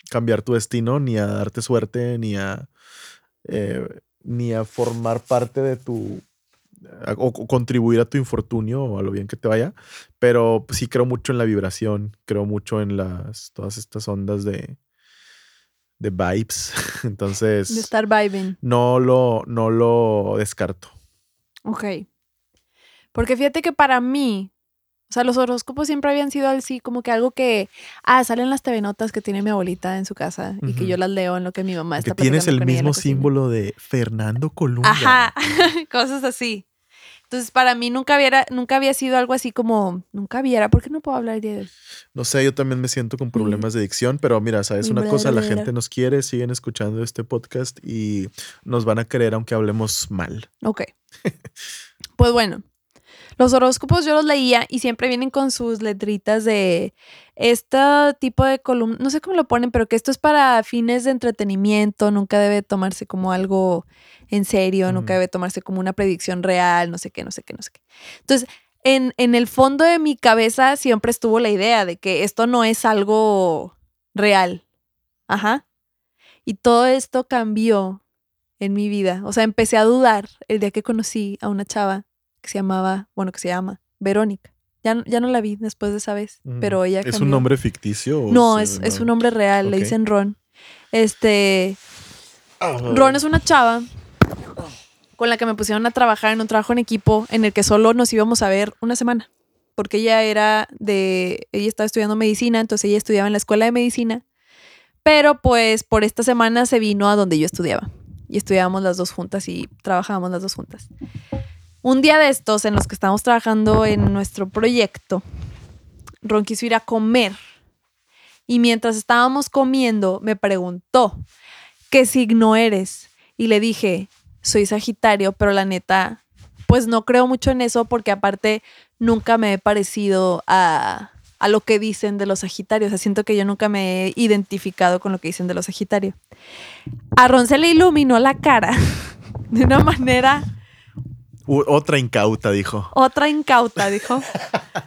cambiar tu destino, ni a darte suerte, ni a. eh, ni a formar parte de tu. a- o co- contribuir a tu infortunio o a lo bien que te vaya. Pero sí creo mucho en la vibración, creo mucho en las todas estas ondas de de vibes. (laughs) Entonces. De estar vibing. No lo, no lo descarto. Ok. Porque fíjate que para mí, o sea, los horóscopos siempre habían sido así, como que algo que, ah, salen las TV notas que tiene mi abuelita en su casa y que yo las leo en lo que mi mamá está Que tienes el mismo símbolo de Fernando Colunga. Ajá, (laughs) cosas así. Entonces, para mí nunca había, nunca había sido algo así como, nunca hubiera, ¿por qué no puedo hablar de No sé, yo también me siento con problemas de dicción, pero mira, sabes una cosa, la gente nos quiere, siguen escuchando este podcast y nos van a querer aunque hablemos mal. Ok. (laughs) pues bueno, los horóscopos yo los leía y siempre vienen con sus letritas de este tipo de columna, no sé cómo lo ponen, pero que esto es para fines de entretenimiento, nunca debe tomarse como algo en serio, nunca debe tomarse como una predicción real, no sé qué, no sé qué, no sé qué. Entonces, en, en el fondo de mi cabeza siempre estuvo la idea de que esto no es algo real. Ajá. Y todo esto cambió en mi vida. O sea, empecé a dudar el día que conocí a una chava que se llamaba, bueno, que se llama Verónica. Ya, ya no la vi después de esa vez, pero ella ¿Es un nombre ficticio? no, es, es, un nombre real, le dicen Ron. Este... Ah, Ron es una chava con la que me pusieron a trabajar en un trabajo en equipo en el que solo nos íbamos a ver una semana, porque ella era de, ella estaba estudiando medicina, entonces ella estudiaba en la escuela de medicina, pero pues por esta semana se vino a donde yo estudiaba y estudiábamos las dos juntas y trabajábamos las dos juntas. Un día de estos en los que estábamos trabajando en nuestro proyecto, Ron quiso ir a comer. Y mientras estábamos comiendo, me preguntó, ¿qué signo eres? Y le dije, soy Sagitario, pero la neta, pues no creo mucho en eso porque aparte nunca me he parecido a, a lo que dicen de los Sagitarios. O sea, siento que yo nunca me he identificado con lo que dicen de los Sagitarios. A Ron se le iluminó la cara (laughs) de una manera otra incauta, dijo. Otra incauta, dijo.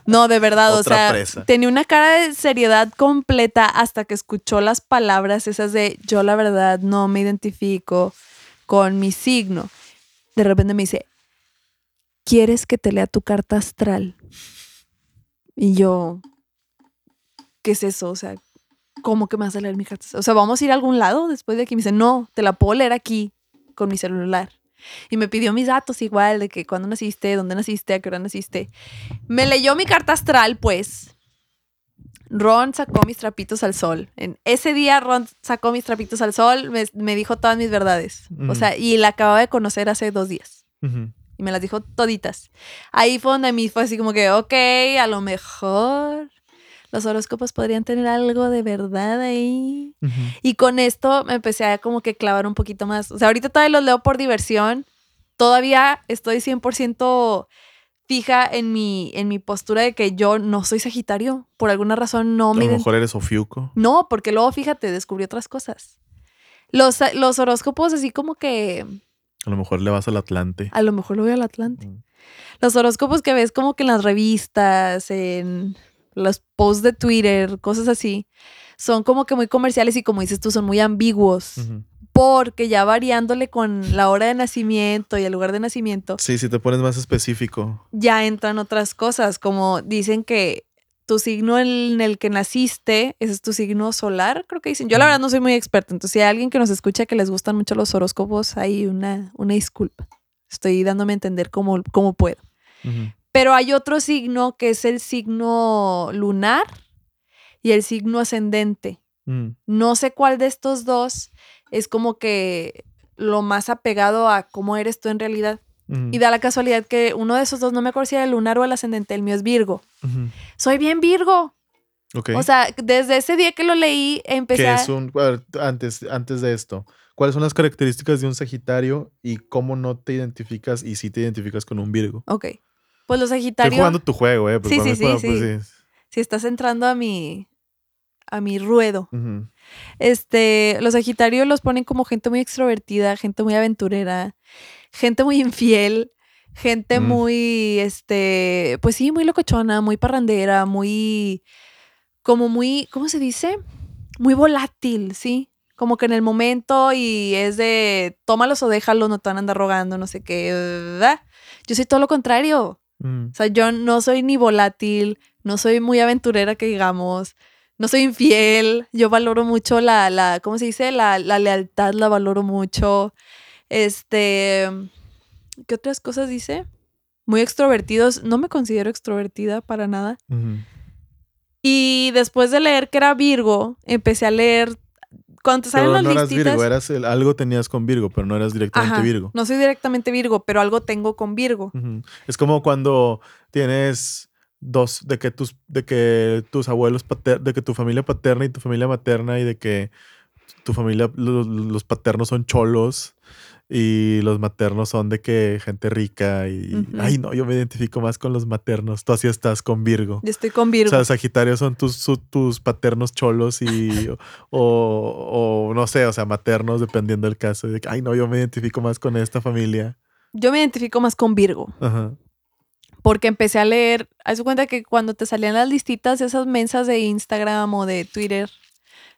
No, de verdad, o sea, tenía una cara de seriedad completa hasta que escuchó las palabras esas de yo la verdad no me identifico con mi signo. De repente me dice, ¿quieres que te lea tu carta astral? Y yo, ¿qué es eso? O sea, ¿cómo que me vas a leer mi carta astral? O sea, ¿vamos a ir a algún lado después de aquí? Me dice, no, te la puedo leer aquí con mi celular. Y me pidió mis datos igual, de que cuándo naciste, dónde naciste, a qué hora naciste. Me leyó mi carta astral, pues. Ron sacó mis trapitos al sol. En ese día Ron sacó mis trapitos al sol, me, dijo todas mis verdades. O sea, y la acababa de conocer hace dos días. Y me las dijo toditas. Ahí fue donde a mí fue así como que, ok, a lo mejor los horóscopos podrían tener algo de verdad ahí. Y con esto me empecé a como que clavar un poquito más. O sea, ahorita todavía los leo por diversión. Todavía estoy 100% fija en mi, en mi postura de que yo no soy Sagitario. Por alguna razón no me... A lo mejor eres Ofiuco. No, porque luego, fíjate, descubrí otras cosas. Los, los horóscopos así como que... A lo mejor le vas al Atlante. A lo mejor lo voy al Atlante. Mm. Los horóscopos que ves como que en las revistas, en los posts de Twitter, cosas así, son como que muy comerciales y como dices tú, son muy ambiguos. Porque ya variándole con la hora de nacimiento y el lugar de nacimiento. Sí, si te pones más específico. Ya entran otras cosas, como dicen que tu signo en el que naciste, ese es tu signo solar, creo que dicen. Yo la verdad no soy muy experta, entonces si hay alguien que nos escucha que les gustan mucho los horóscopos, hay una, una disculpa. Estoy dándome a entender cómo, cómo puedo. Pero hay otro signo que es el signo lunar y el signo ascendente. Mm. No sé cuál de estos dos es como que lo más apegado a cómo eres tú en realidad. Y da la casualidad que uno de esos dos, no me acuerdo si era el lunar o el ascendente, el mío es Virgo. Soy bien Virgo. O sea, desde ese día que lo leí, empecé ¿Qué es un, antes, antes de esto, ¿cuáles son las características de un Sagitario y cómo no te identificas y si te identificas con un Virgo? Ok. Pues los Sagitarios. Estoy jugando tu juego, ¿eh? Pues sí, sí, sí, sí. Si estás entrando a mi, a mi ruedo. Este, los Sagitarios los ponen como gente muy extrovertida, gente muy aventurera, gente muy infiel, gente mm. muy, este, pues sí, muy locochona, muy parrandera, muy, como muy, ¿cómo se dice? Muy volátil, ¿sí? Como que en el momento y es de tómalos o déjalos, no te van a andar rogando, no sé qué. ¿verdad? Yo soy todo lo contrario. Mm. O sea, yo no soy ni volátil, no soy muy aventurera que digamos, no soy infiel, yo valoro mucho la, la ¿cómo se dice? La, la lealtad la valoro mucho. Este, ¿qué otras cosas dice? Muy extrovertidos, no me considero extrovertida para nada. Y después de leer que era Virgo, empecé a leer cuando te salen Pero las no eras. Virgo, eras el- algo tenías con Virgo, pero no eras directamente Ajá, Virgo. No soy directamente Virgo, pero algo tengo con Virgo. Es como cuando tienes dos, de que tus, de que tus abuelos paternos, de que tu familia paterna y tu familia materna y de que tu familia, los, los paternos son cholos y los maternos son de que gente rica y, ay no, yo me identifico más con los maternos. Tú así estás con Virgo. Yo estoy con O Virgo. sea, Sagitario son tus, su- tus paternos cholos y (laughs) o, o no sé, o sea, maternos dependiendo del caso. De que, ay no, yo me identifico más con esta familia. Yo me identifico más con Virgo. Ajá. Porque empecé a leer. Haz cuenta que cuando te salían las listitas, esas mensas de Instagram o de Twitter,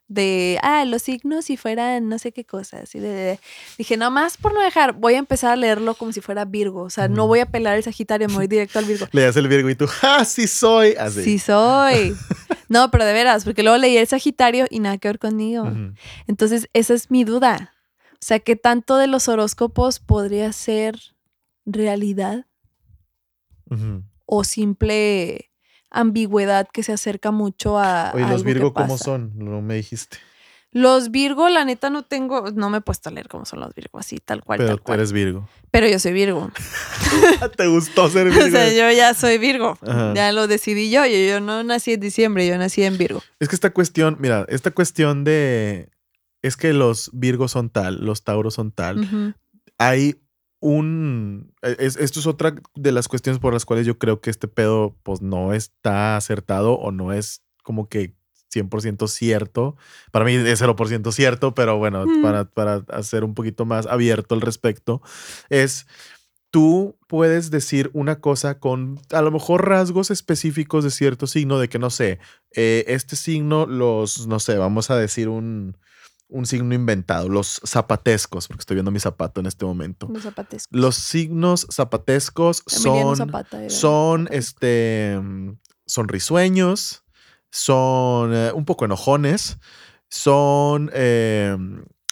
de ah, los signos si fueran no sé qué cosas. Y de- de- dije, nada más por no dejar, voy a empezar a leerlo como si fuera Virgo. O sea, no voy a pelar el Sagitario, me voy directo al Virgo. Leías el Virgo y tú, ¡ah, sí soy! Así. Sí soy. (laughs) No, pero de veras, porque luego leí el Sagitario y nada que ver conmigo. Entonces, esa es mi duda. O sea, ¿qué tanto de los horóscopos podría ser realidad o simple ambigüedad que se acerca mucho a. Oye, a ¿los Virgo cómo son? No me dijiste. Los Virgo, la neta, no tengo. No me he puesto a leer cómo son los Virgo, así, tal cual, Pero tal tú cual. eres Virgo. Pero yo soy Virgo. (laughs) ¿Te gustó ser (laughs) Virgo? o sea, yo ya soy Virgo. Ajá. Ya lo decidí yo. yo. Yo no nací en diciembre, yo nací en Virgo. Es que esta cuestión, mira, esta cuestión de... Es que los Virgos son tal, los Tauros son tal. Hay un... es- esto es otra de las cuestiones por las cuales yo creo que este pedo pues no está acertado o no es como que 100% cierto. Para mí es 0% cierto, pero bueno, Mm. para, para hacer un poquito más abierto al respecto, es tú puedes decir una cosa con a lo mejor rasgos específicos de cierto signo, de que no sé, eh, este signo los, no sé, vamos a decir un, un signo inventado, los zapatescos, porque estoy viendo mi zapato en este momento. Los zapatescos. Los signos zapatescos Emiliano son, Zapata son zapatesco. este, son risueños, son eh, un poco enojones, son, eh,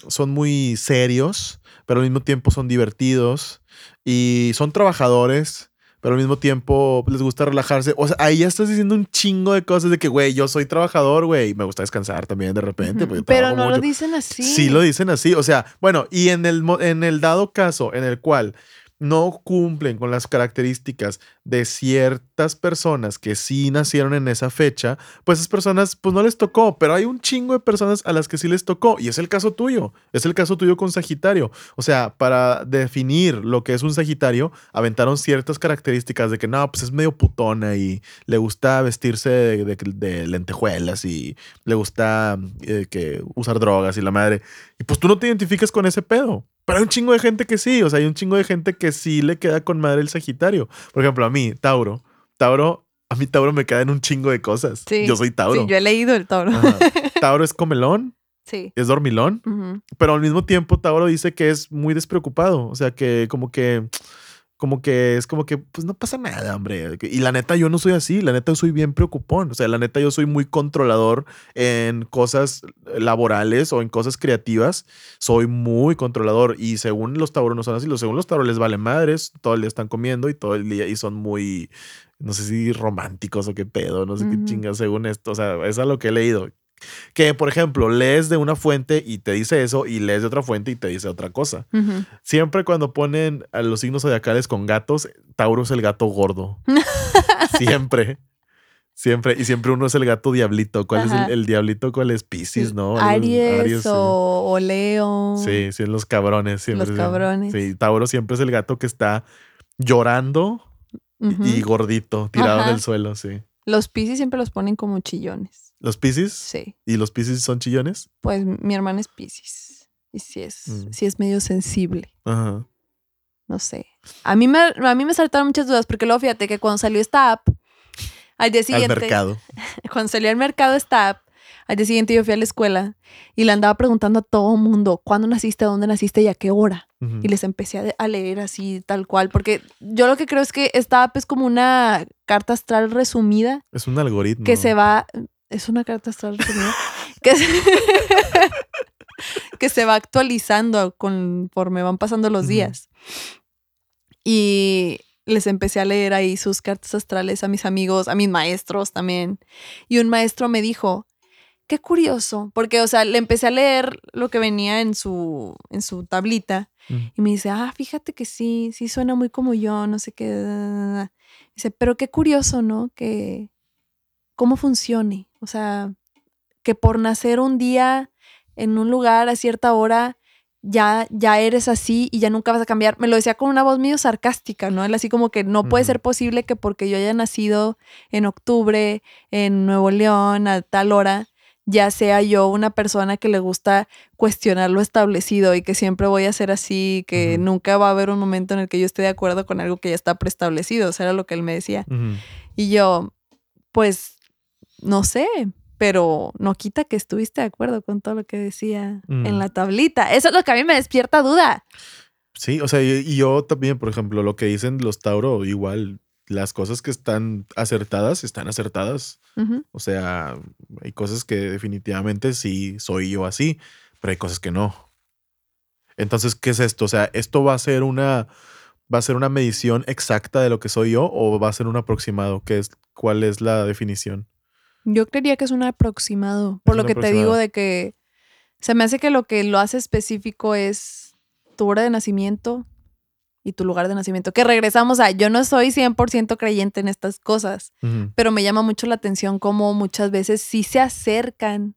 son muy serios, pero al mismo tiempo son divertidos y son trabajadores. Pero al mismo tiempo les gusta relajarse. O sea, ahí ya estás diciendo un chingo de cosas de que, güey, yo soy trabajador, güey. y Me gusta descansar también de repente. Porque Pero no lo dicen así. Sí. lo dicen así. O sea, bueno, y en el, en el dado caso en el cual no cumplen con las características de ciertas personas que sí nacieron en esa fecha, pues esas personas pues no les tocó, pero hay un chingo de personas a las que sí les tocó y es el caso tuyo, es el caso tuyo con Sagitario. O sea, para definir lo que es un Sagitario, aventaron ciertas características de que no, pues es medio putona y le gusta vestirse de, lentejuelas y le gusta eh, que usar drogas y la madre. Y pues tú no te identificas con ese pedo. Pero hay un chingo de gente que sí, o sea, hay un chingo de gente que sí le queda con madre el Sagitario. Por ejemplo, a mí, Tauro. Tauro, a mí Tauro me queda en un chingo de cosas. Sí, Yo soy Tauro. Sí, yo he leído el Tauro. Ajá. (laughs) Tauro es comelón, Sí. es dormilón, pero al mismo tiempo Tauro dice que es muy despreocupado. O sea, que como que, como que es como que, pues no pasa nada, hombre. Y la neta, yo no soy así. La neta, yo soy bien preocupón. O sea, la neta, yo soy muy controlador en cosas laborales o en cosas creativas. Soy muy controlador. Y según los Tauros no son así. Los- Según los Tauros les vale madres. Todo el día están comiendo y todo el día. Y son muy, no sé si románticos o qué pedo. No sé qué chingas según esto. O sea, es a lo que he leído. Que, por ejemplo, lees de una fuente y te dice eso, y lees de otra fuente y te dice otra cosa. Siempre cuando ponen a los signos zodiacales con gatos, Tauro es el gato gordo. (laughs) siempre. Siempre. Y siempre uno es el gato diablito. ¿Cuál es el, el diablito? ¿Cuál es Pisces, no? Aries, sí. o, Leo. Sí, sí, los cabrones. Siempre, Los cabrones. Sí, Tauro siempre es el gato que está llorando y- gordito, tirado Ajá. en el suelo, sí. Los Piscis siempre los ponen como chillones. ¿Los Pisces? Sí. ¿Y los Pisces son chillones? Pues mi hermana es Piscis. Y sí es, Mm. sí es medio sensible. Ajá. No sé. A mí, me, a mí me saltaron muchas dudas porque luego fíjate que cuando salió esta app, al día Al siguiente, mercado. (laughs) cuando salió al mercado esta app, al día siguiente yo fui a la escuela y le andaba preguntando a todo mundo cuándo naciste, dónde naciste y a qué hora. Y les empecé a, a leer así, tal cual, porque yo lo que creo es que esta app es como una carta astral resumida Es un algoritmo. que se va, es una carta astral que, se, (laughs) que se va actualizando conforme van pasando los días. Y les empecé a leer ahí sus cartas astrales a mis amigos, a mis maestros también. Y un maestro me dijo, qué curioso, porque, o sea, le empecé a leer lo que venía en su, en su tablita Mm. y me dice, ah, fíjate que sí, sí suena muy como yo, no sé qué. da, da, da, da". Dice, pero qué curioso, ¿no? Que cómo funcione. O sea, que por nacer un día en un lugar a cierta hora, ya, ya eres así y ya nunca vas a cambiar. Me lo decía con una voz medio sarcástica, ¿no? Él así como que no puede ser posible que porque yo haya nacido en octubre en Nuevo León a tal hora, ya sea yo una persona que le gusta cuestionar lo establecido y que siempre voy a ser así, que nunca va a haber un momento en el que yo esté de acuerdo con algo que ya está preestablecido. O sea, era lo que él me decía. Y yo, pues, no sé, pero no quita que estuviste de acuerdo con todo lo que decía Mm. en la tablita. Eso es lo que a mí me despierta duda. Sí, o sea, y, yo también, por ejemplo, lo que dicen los Tauro, igual, las cosas que están acertadas, están acertadas. O sea, hay cosas que definitivamente sí soy yo así, pero hay cosas que no. Entonces, ¿qué es esto? O sea, ¿esto va a ser una, va a ser una medición exacta de lo que soy yo o va a ser un aproximado? ¿Qué es, ¿Cuál es la definición? Yo creería que es un aproximado, por Es lo que te digo de que se me hace que lo que lo hace específico es tu hora de nacimiento y tu lugar de nacimiento. Que regresamos a, yo no soy 100% creyente en estas cosas, pero me llama mucho la atención cómo muchas veces sí se acercan,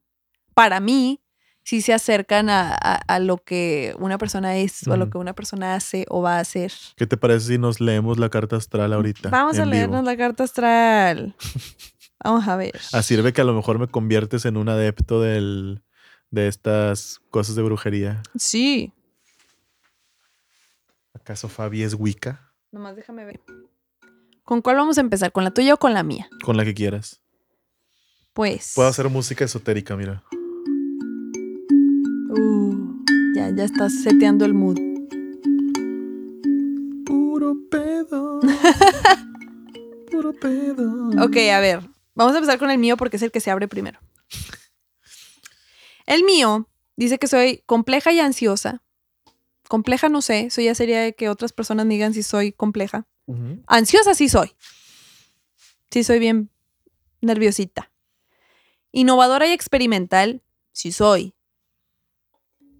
para mí, sí se acercan a, a- a lo que una persona es o a lo que una persona hace o va a hacer. ¿Qué te parece si nos leemos la carta astral ahorita? Vamos a vivo? leernos la carta astral. (laughs) Vamos a ver. Ah, sirve que a lo mejor me conviertes en un adepto del, de estas cosas de brujería. Sí. ¿Acaso Fabi es Wicca? Nomás déjame ver. ¿Con cuál vamos a empezar? ¿Con la tuya o con la mía? Con la que quieras. Pues. Puedo hacer música esotérica, mira. Uh, ya, ya estás seteando el mood. Puro pedo. (laughs) Puro pedo. Ok, a ver. Vamos a empezar con el mío porque es el que se abre primero. El mío dice que soy compleja y ansiosa. Compleja no sé, eso ya sería de que otras personas me digan si soy compleja. Ansiosa sí soy. Sí soy bien nerviosita. Innovadora y experimental, sí soy.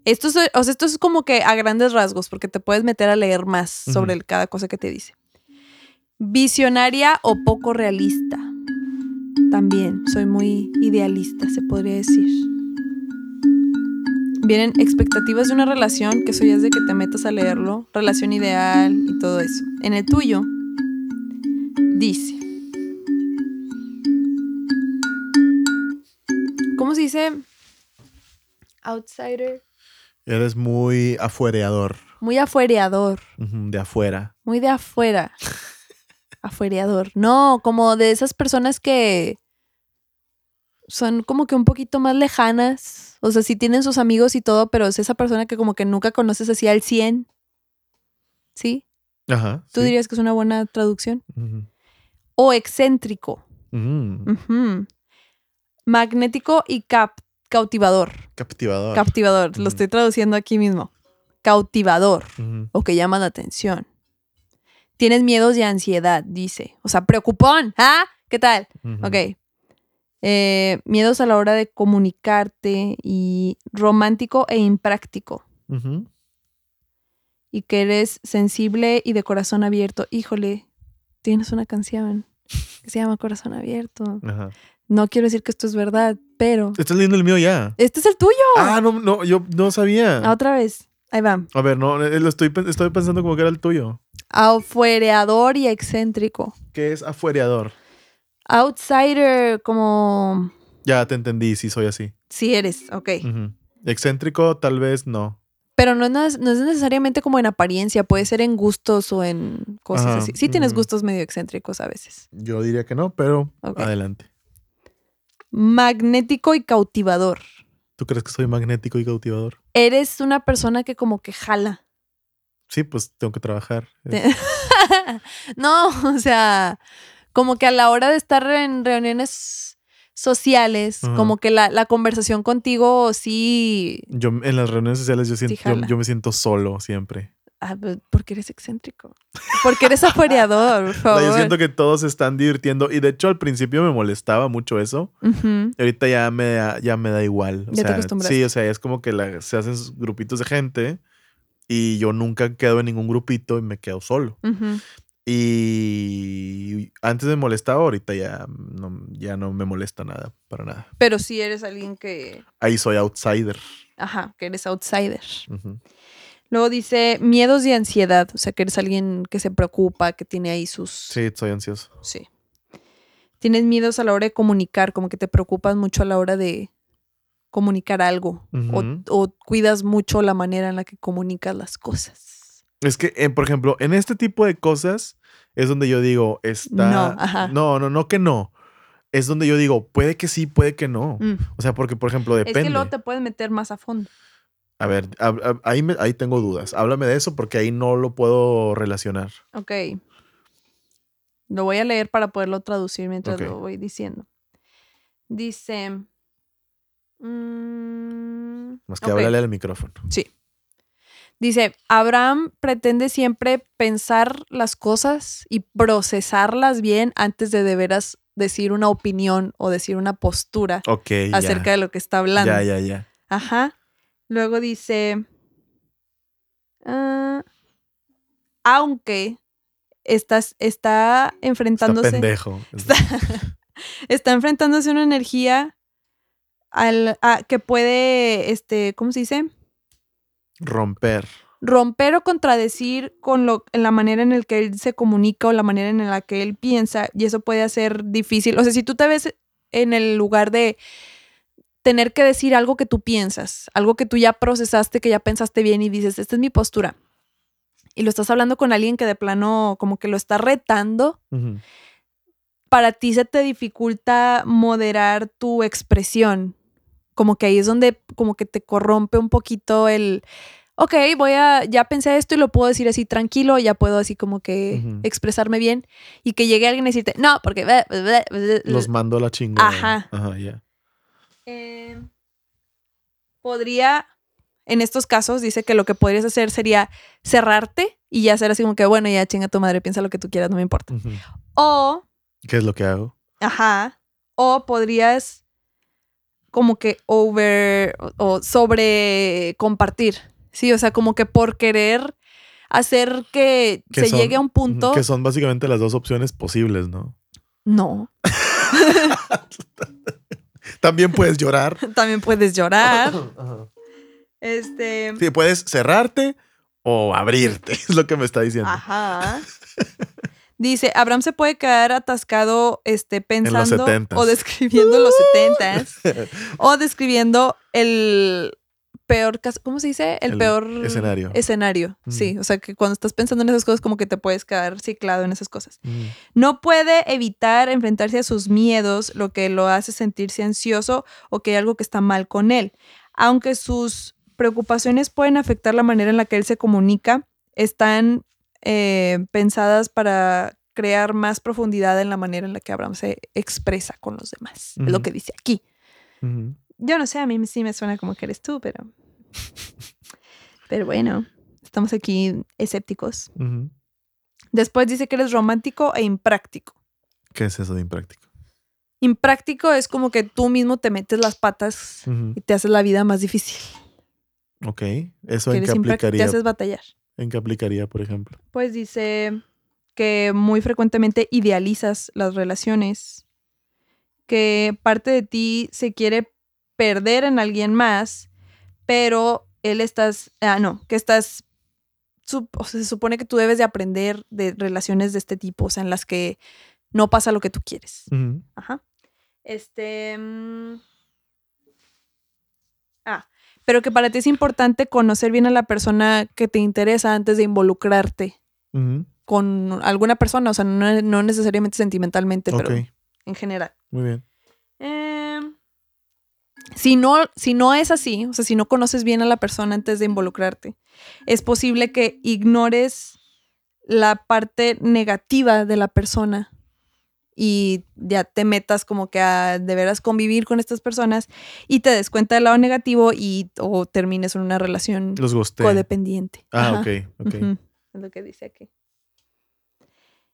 Esto es, o sea, esto es como que a grandes rasgos, porque te puedes meter a leer más sobre cada cosa que te dice. Visionaria o poco realista. También soy muy idealista, se podría decir. Vienen expectativas de una relación, que eso ya es de que te metas a leerlo, relación ideal y todo eso. En el tuyo, dice. ¿Cómo se dice? Outsider. Eres muy afuereador. Muy afuereador. De afuera. Muy de afuera. (laughs) Afuereador. No, como de esas personas que son como que un poquito más lejanas. O sea, sí tienen sus amigos y todo, pero es esa persona que como que nunca conoces así al 100. ¿Sí? Ajá. ¿Tú sí. dirías que es una buena traducción? O excéntrico. Ujú. Magnético y cap- cautivador. Captivador. Captivador. Lo estoy traduciendo aquí mismo. Cautivador. O que llaman la atención. Tienes miedos y ansiedad, dice. O sea, preocupón. ¿Ah? ¿Qué tal? Ujú. Ok. Eh, miedos a la hora de comunicarte y romántico e impráctico. Y que eres sensible y de corazón abierto. Híjole, tienes una canción que se llama Corazón Abierto. Ajá. No quiero decir que esto es verdad, pero Estás leyendo el mío ya. este es el tuyo. Ah, no, no, yo no sabía. Ah, Otra vez. Ahí va. A ver, no, eh, lo estoy, estoy pensando como que era el tuyo. Afuereador y excéntrico. ¿Qué es afuereador? Outsider, como Ya te entendí, sí soy así. si eres, ok. Ujú. Excéntrico, tal vez no. Pero no, es no es necesariamente como en apariencia, puede ser en gustos o en cosas Ajá, así. Sí tienes gustos medio excéntricos a veces. Yo diría que no, pero adelante. Magnético y cautivador. ¿Tú crees que soy magnético y cautivador? Eres una persona que como que jala. Sí, pues tengo que trabajar. Te- (laughs) no, o sea, como que a la hora de estar en reuniones sociales, como que la, la conversación contigo sí... Yo en las reuniones sociales yo siento, yo, me siento solo siempre. Ah, pues, porque eres excéntrico. Porque eres afuereador, por O favor. sea, yo siento que todos se están divirtiendo y de hecho al principio me molestaba mucho eso. Ahorita ya me da, ya me da igual. O Ya te sea, acostumbraste. Sí, o sea, es como que la- se hacen sus grupitos de gente y yo nunca quedo en ningún grupito y me quedo solo. Y antes me molestaba, ahorita ya no, ya no me molesta nada, para nada. Pero sí eres alguien que... Ahí soy outsider. Ajá, que eres outsider. Ujú. Luego dice miedos y ansiedad, o sea, que eres alguien que se preocupa, que tiene ahí sus... Sí, soy ansioso. Sí. Tienes miedos a la hora de comunicar, como que te preocupas mucho a la hora de comunicar algo. o- cuidas mucho la manera en la que comunicas las cosas. Es que, eh, por ejemplo, en este tipo de cosas es donde yo digo, está. No, ajá. no, no, no que no. Es donde yo digo, puede que sí, puede que no. Mm. O sea, porque, por ejemplo, Es depende. que luego te puedes meter más a fondo. A ver, ahí, me- ahí tengo dudas. Háblame de eso porque ahí no lo puedo relacionar. Ok. Lo voy a leer para poderlo traducir mientras lo voy diciendo. Dice. Mm, Más que ok. háblale al micrófono. Sí. Dice, Abraham pretende siempre pensar las cosas y procesarlas bien antes de de veras decir una opinión o decir una postura Ok, acerca ya. de lo que está hablando. Ya, ya, ya. Ajá. Luego dice, ah, aunque estás, está Está enfrentándose, pendejo. (laughs) está, está enfrentándose a una energía al, a- que puede, este, ¿cómo se dice? Romper. romper o contradecir con lo, en la manera en la que él se comunica o la manera en la que él piensa y eso puede hacer difícil. O sea, si tú te ves en el lugar de tener que decir algo que tú piensas, algo que tú ya procesaste, que ya pensaste bien y dices, esta es mi postura. Y lo estás hablando con alguien que de plano como que lo está retando, para ti se te dificulta moderar tu expresión. Como que ahí es donde como que te corrompe un poquito el, ok, voy a, ya pensé esto y lo puedo decir así tranquilo, ya puedo así como que expresarme bien y que llegue alguien y decirte, no, porque... Los mando a la chingada. Ajá. Ajá, ya. Eh, podría, en estos casos, dice que lo que podrías hacer sería cerrarte y ya hacer así como que, bueno, ya chinga tu madre, piensa lo que tú quieras, no me importa. O ¿Qué es lo que hago? Ajá. O podrías como que over o- sobre compartir. Sí, o sea, como que por querer hacer que Que se son- llegue a un punto. Que son básicamente las dos opciones posibles, ¿no? No. (laughs) También puedes llorar. (laughs) También puedes llorar. Este. Sí, puedes cerrarte o abrirte, (laughs) es lo que me está diciendo. Ajá. Dice, Abraham se puede quedar atascado este, pensando 70s. o describiendo los (laughs) setentas o describiendo el peor caso, ¿cómo se dice? El, El peor escenario. Escenario, Mm. sí. O sea, que cuando estás pensando en esas cosas, como que te puedes quedar ciclado en esas cosas. Ujú. No puede evitar enfrentarse a sus miedos, lo que lo hace sentirse ansioso o que hay algo que está mal con él. Aunque sus preocupaciones pueden afectar la manera en la que él se comunica, están eh, pensadas para crear más profundidad en la manera en la que Abraham se expresa con los demás. Es lo que dice aquí. Yo no sé, a mí sí me suena como que eres tú, pero... (laughs) Pero bueno, estamos aquí escépticos. Después dice que eres romántico e impráctico. ¿Qué es eso de impráctico? Impráctico es como que tú mismo te metes las patas y te haces la vida más difícil. Ok. ¿Eso Que en qué impráctico, te aplicaría? haces batallar. ¿En qué aplicaría, por ejemplo? Pues dice que muy frecuentemente idealizas las relaciones, que parte de ti se quiere perder en alguien más, pero él estás, ah, no, que estás, sup- o sea, se supone que tú debes de aprender de relaciones de este tipo, o sea, en las que no pasa lo que tú quieres. Ajá. Este. mm, pero que para ti es importante conocer bien a la persona que te interesa antes de involucrarte con alguna persona, o sea, no, no necesariamente sentimentalmente, pero en general. muy bien. Em, si, no, si no es así, o sea, si no conoces bien a la persona antes de involucrarte, es posible que ignores la parte negativa de la persona y ya te metas como que a de veras convivir con estas personas y te des cuenta del lado negativo y o termines en una relación Los gusté. codependiente. Ah, Ajá. ok, ok. Es lo que dice aquí.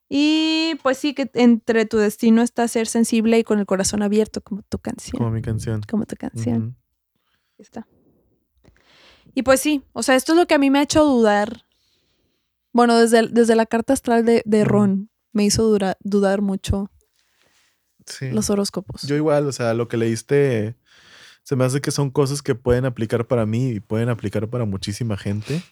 Y pues sí, que entre tu destino está ser sensible y con el corazón abierto, como tu canción. Como mi canción. Como tu canción. Ahí está. Y pues sí, o sea, esto es lo que a mí me ha hecho dudar. Bueno, desde, desde la carta astral de, de. Ron me hizo dura- dudar mucho Sí. los horóscopos. Yo igual, o sea, lo que leíste se me hace que son cosas que pueden aplicar para mí y pueden aplicar para muchísima gente.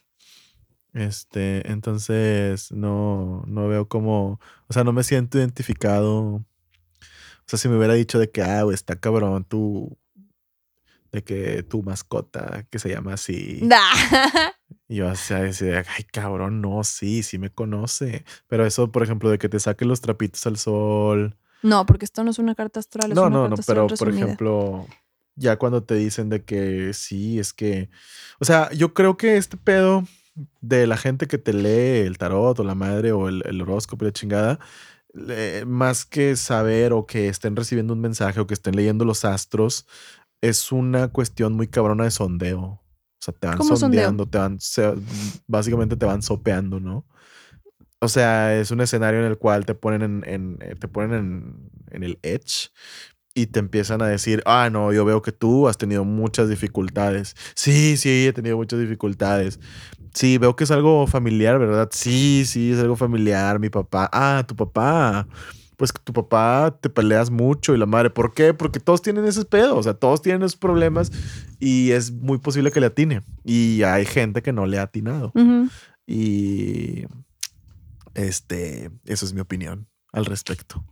Este, entonces no, no veo como, o sea, no me siento identificado. O sea, si me hubiera dicho de que, ah, está cabrón tu, de que tu mascota que se llama así. (laughs) Y yo así, así de, ay, cabrón, no, sí, sí me conoce. Pero eso, por ejemplo, de que te saque los trapitos al sol. no, porque esto no es una carta astral. es No, una no, carta no, pero por ejemplo, ya cuando te dicen de que sí, es que, o sea, yo creo que este pedo de la gente que te lee el tarot o la madre o el, el horóscopo y la chingada, más que saber o que estén recibiendo un mensaje o que estén leyendo los astros, es una cuestión muy cabrona de sondeo. O sea, te van sondeando, te van, se- básicamente te van sopeando, ¿no? O sea, es un escenario en el cual te ponen en, en- eh, te ponen en, en el edge y te empiezan a decir, ah, no, yo veo que tú has tenido muchas dificultades. Sí, sí, he tenido muchas dificultades. Sí, veo que es algo familiar, ¿verdad? Sí, sí, es algo familiar. Mi papá, ah, tu papá. Pues que tu papá te peleas mucho y la madre. ¿Por qué? Porque todos tienen ese pedo, o sea, todos tienen esos problemas y es muy posible que le atine. Y hay gente que no le ha atinado. Y este, eso es mi opinión al respecto.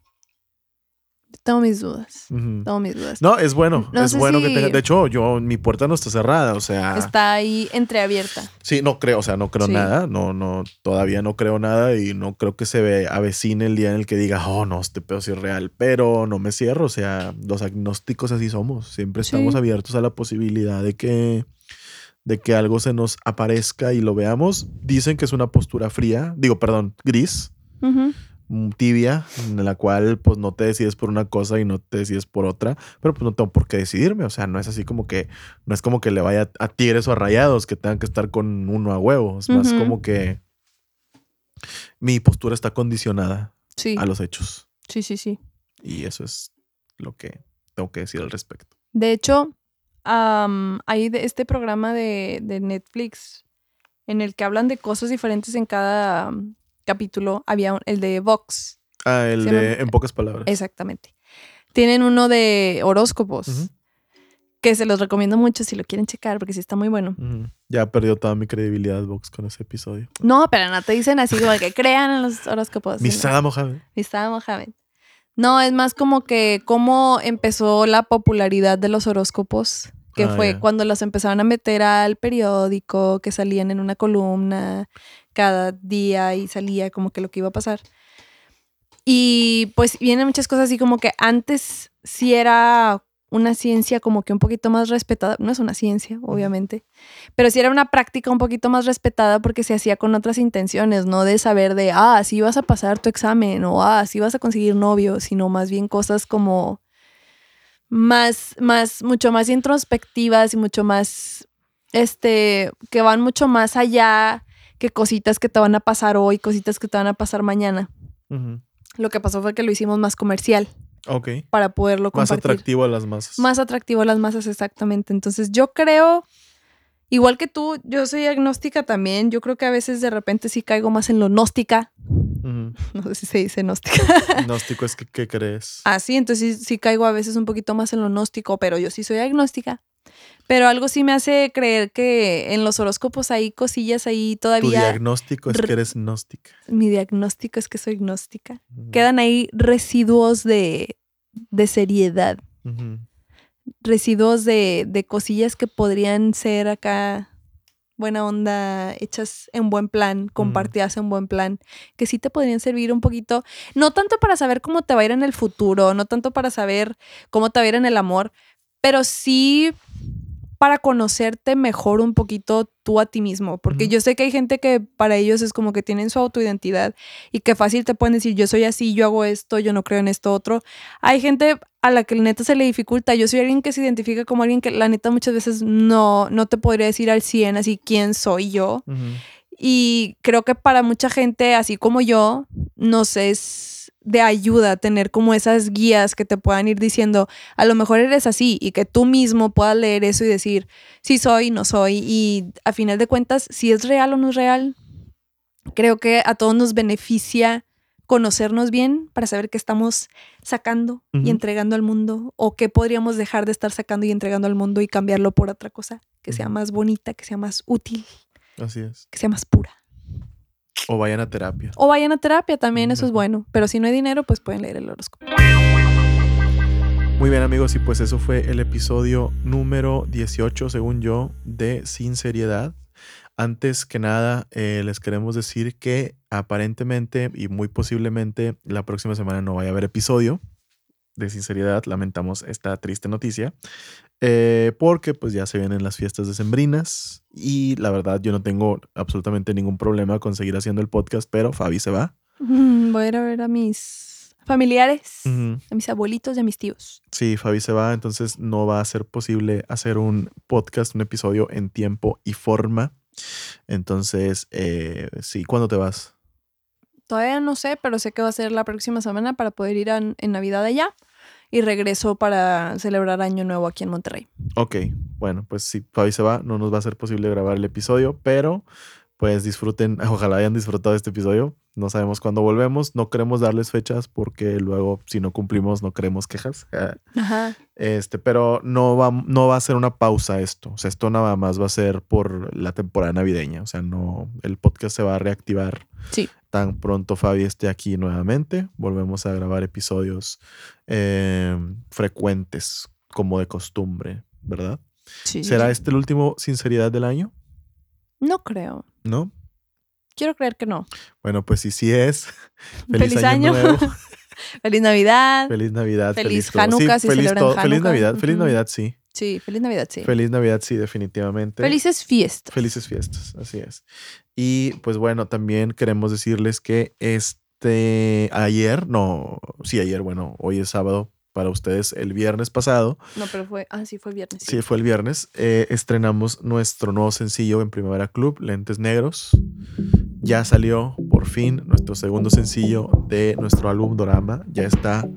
Tengo mis dudas. Tengo mis dudas. No, es bueno, No es bueno que tenga. De hecho, yo, mi puerta no está cerrada, o sea. Está ahí entreabierta. Sí, no creo, o sea, no creo Sí. nada, no, no, todavía no creo nada y no creo que se ve, avecine el día en el que diga, oh, no, este pedo sí es real, pero no me cierro, o sea, los agnósticos así somos, siempre estamos Sí. abiertos a la posibilidad de que, de que algo se nos aparezca y lo veamos. Dicen que es una postura fría, digo, perdón, gris, mm, tibia, en la cual pues no te decides por una cosa y no te decides por otra, pero pues no tengo por qué decidirme, o sea, no es así como que, no es como que le vaya a tigres o a rayados que tengan que estar con uno a huevo, es más como que mi postura está condicionada Sí. a los hechos Sí, sí, sí. y eso es lo que tengo que decir al respecto. De hecho, hay de este programa de, de Netflix en el que hablan de cosas diferentes en cada capítulo. Había un- el de Vox, Ah, el de, llama- en pocas palabras. exactamente. Tienen uno de horóscopos, que se los recomiendo mucho si lo quieren checar, porque sí está muy bueno. Ya perdió toda mi credibilidad Vox con ese episodio. No, pero no te dicen así como que crean en los horóscopos. Misada Mohamed. Misada Mohamed. No, es más como que cómo empezó la popularidad de los horóscopos, que Ah, fue cuando los empezaron a meter al periódico, que salían en una columna cada día y salía como que lo que iba a pasar. Y pues vienen muchas cosas así como que antes sí era una ciencia como que un poquito más respetada, no es una ciencia, obviamente, pero sí era una práctica un poquito más respetada porque se hacía con otras intenciones, no de saber de, ah, así vas a pasar tu examen o ah, así vas a conseguir novio, sino más bien cosas como más, más, mucho más introspectivas y mucho más, este, que van mucho más allá que cositas que te van a pasar hoy, cositas que te van a pasar mañana. Lo que pasó fue que lo hicimos más comercial Ok. para poderlo Más compartir. atractivo a las masas. Más atractivo a las masas, exactamente. Entonces yo creo, igual que tú, yo soy agnóstica también. Yo creo que a veces de repente sí caigo más en lo gnóstica. (laughs) No sé si se dice gnóstica. (laughs) Gnóstico es que, ¿qué crees? Así, entonces sí, sí caigo a veces un poquito más en lo gnóstico, pero yo sí soy agnóstica. Pero algo sí me hace creer que en los horóscopos hay cosillas ahí tu todavía. diagnóstico es que eres gnóstica. Mi diagnóstico es que soy gnóstica. Quedan ahí residuos de, de seriedad. Residuos de, de cosillas que podrían ser acá buena onda, hechas en buen plan, compartidas en buen plan, que sí te podrían servir un poquito, no tanto para saber cómo te va a ir en el futuro, no tanto para saber cómo te va a ir en el amor, pero sí para conocerte mejor un poquito tú a ti mismo, porque yo sé que hay gente que para ellos es como que tienen su autoidentidad y que fácil te pueden decir, yo soy así, yo hago esto, yo no creo en esto otro. Hay gente a la que neta se le dificulta. Yo soy alguien que se identifica como alguien que la neta muchas veces no, no te podría decir al 100 así quién soy yo. Y creo que para mucha gente, así como yo, nos es de ayuda tener como esas guías que te puedan ir diciendo, a lo mejor eres así y que tú mismo puedas leer eso y decir, sí soy, no soy. Y a final de cuentas, si es real o no es real, creo que a todos nos beneficia conocernos bien para saber qué estamos sacando y entregando al mundo o qué podríamos dejar de estar sacando y entregando al mundo y cambiarlo por otra cosa que sea más bonita, que sea más útil, Así es. que sea más pura. O vayan a terapia. O vayan a terapia también, eso es bueno. Pero si no hay dinero, pues pueden leer el horóscopo. Muy bien amigos, y pues eso fue el episodio número 18, según yo, de Sinceridad. Antes que nada, eh, les queremos decir que aparentemente y muy posiblemente la próxima semana no vaya a haber episodio de Sinceridad. Lamentamos esta triste noticia. Eh, porque pues ya se vienen las fiestas decembrinas y la verdad yo no tengo absolutamente ningún problema con seguir haciendo el podcast, pero Fabi se va. Mm, Voy a ir a ver a mis familiares, a mis abuelitos y a mis tíos. Sí, Fabi se va, entonces no va a ser posible hacer un podcast, un episodio en tiempo y forma. Entonces, eh, sí, ¿cuándo te vas? Todavía no sé, pero sé que va a ser la próxima semana para poder ir a- en Navidad allá. Y regreso para celebrar Año Nuevo aquí en Monterrey. Ok, bueno, pues si Fabi se va, no nos va a ser posible grabar el episodio, pero pues disfruten, (laughs) ojalá hayan disfrutado este episodio. No sabemos cuándo volvemos, no queremos darles fechas porque luego si no cumplimos no queremos quejas. (laughs) Ajá. Este, pero no va, no va a ser una pausa esto. O sea, esto nada más va a ser por la temporada navideña. O sea, no, el podcast se va a reactivar Sí. Tan pronto Fabi esté aquí nuevamente. Volvemos a grabar episodios eh, frecuentes, como de costumbre, ¿verdad? sí. ¿Será este el último sinceridad del año? No creo. ¿No? Quiero creer que no. Bueno, pues si sí es. (laughs) Feliz, año. nuevo. (laughs) feliz Navidad. Feliz Navidad. Feliz todo. Hanukkah, si feliz, celebran Feliz Hanukkah. Navidad. Feliz. Navidad, sí. Sí, feliz Navidad, sí. Feliz Navidad, sí, definitivamente. Felices fiestas. Felices fiestas, así es. Y pues bueno, también queremos decirles que este ayer, no, sí, ayer, bueno, hoy es sábado para ustedes, el viernes pasado, No, pero fue. Ah, sí, fue viernes. sí, fue el viernes, eh, estrenamos nuestro nuevo sencillo en Primavera Club, Lentes Negros. Ya salió por fin nuestro segundo sencillo de nuestro álbum Dorama. Ya está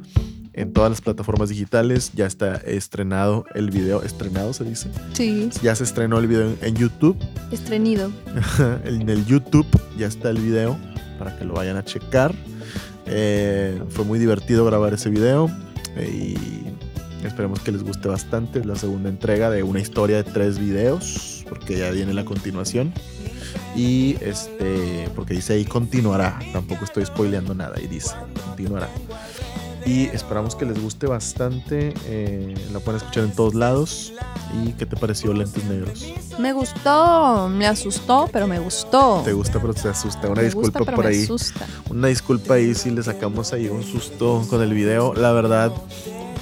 en todas las plataformas digitales. Ya está estrenado el video. Estrenado se dice. Sí, Ya se estrenó el video en- en YouTube. estrenido. (laughs) en el YouTube ya está el video para que lo vayan a checar. Eh, fue muy divertido grabar ese video eh, y esperemos que les guste bastante. Es la segunda entrega de una historia de tres videos porque ya viene la continuación. Y este, porque dice ahí continuará. Tampoco estoy spoileando nada y dice continuará. Y esperamos que les guste bastante. eh, la pueden escuchar en todos lados. ¿Y qué te pareció Lentes Negros? Me gustó, me asustó, pero me gustó. Te gusta, pero te asusta. Una me disculpa gusta, por me ahí. asusta. Una disculpa ahí si le sacamos ahí un susto con el video. La verdad,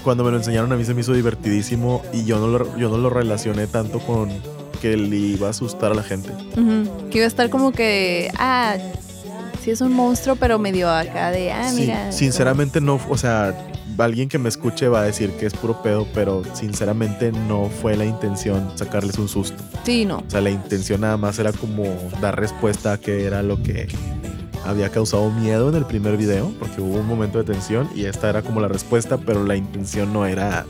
cuando me lo enseñaron a mí se me hizo divertidísimo y yo no lo, yo no lo relacioné tanto con que le iba a asustar a la gente. Que iba a estar como que, ah, sí es un monstruo, pero medio acá de, ah, Sí, mira. sinceramente no, o sea, alguien que me escuche va a decir que es puro pedo, pero sinceramente no fue la intención sacarles un susto. Sí, no. O sea, la intención nada más era como dar respuesta a qué era lo que había causado miedo en el primer video, porque hubo un momento de tensión y esta era como la respuesta, pero la intención no era...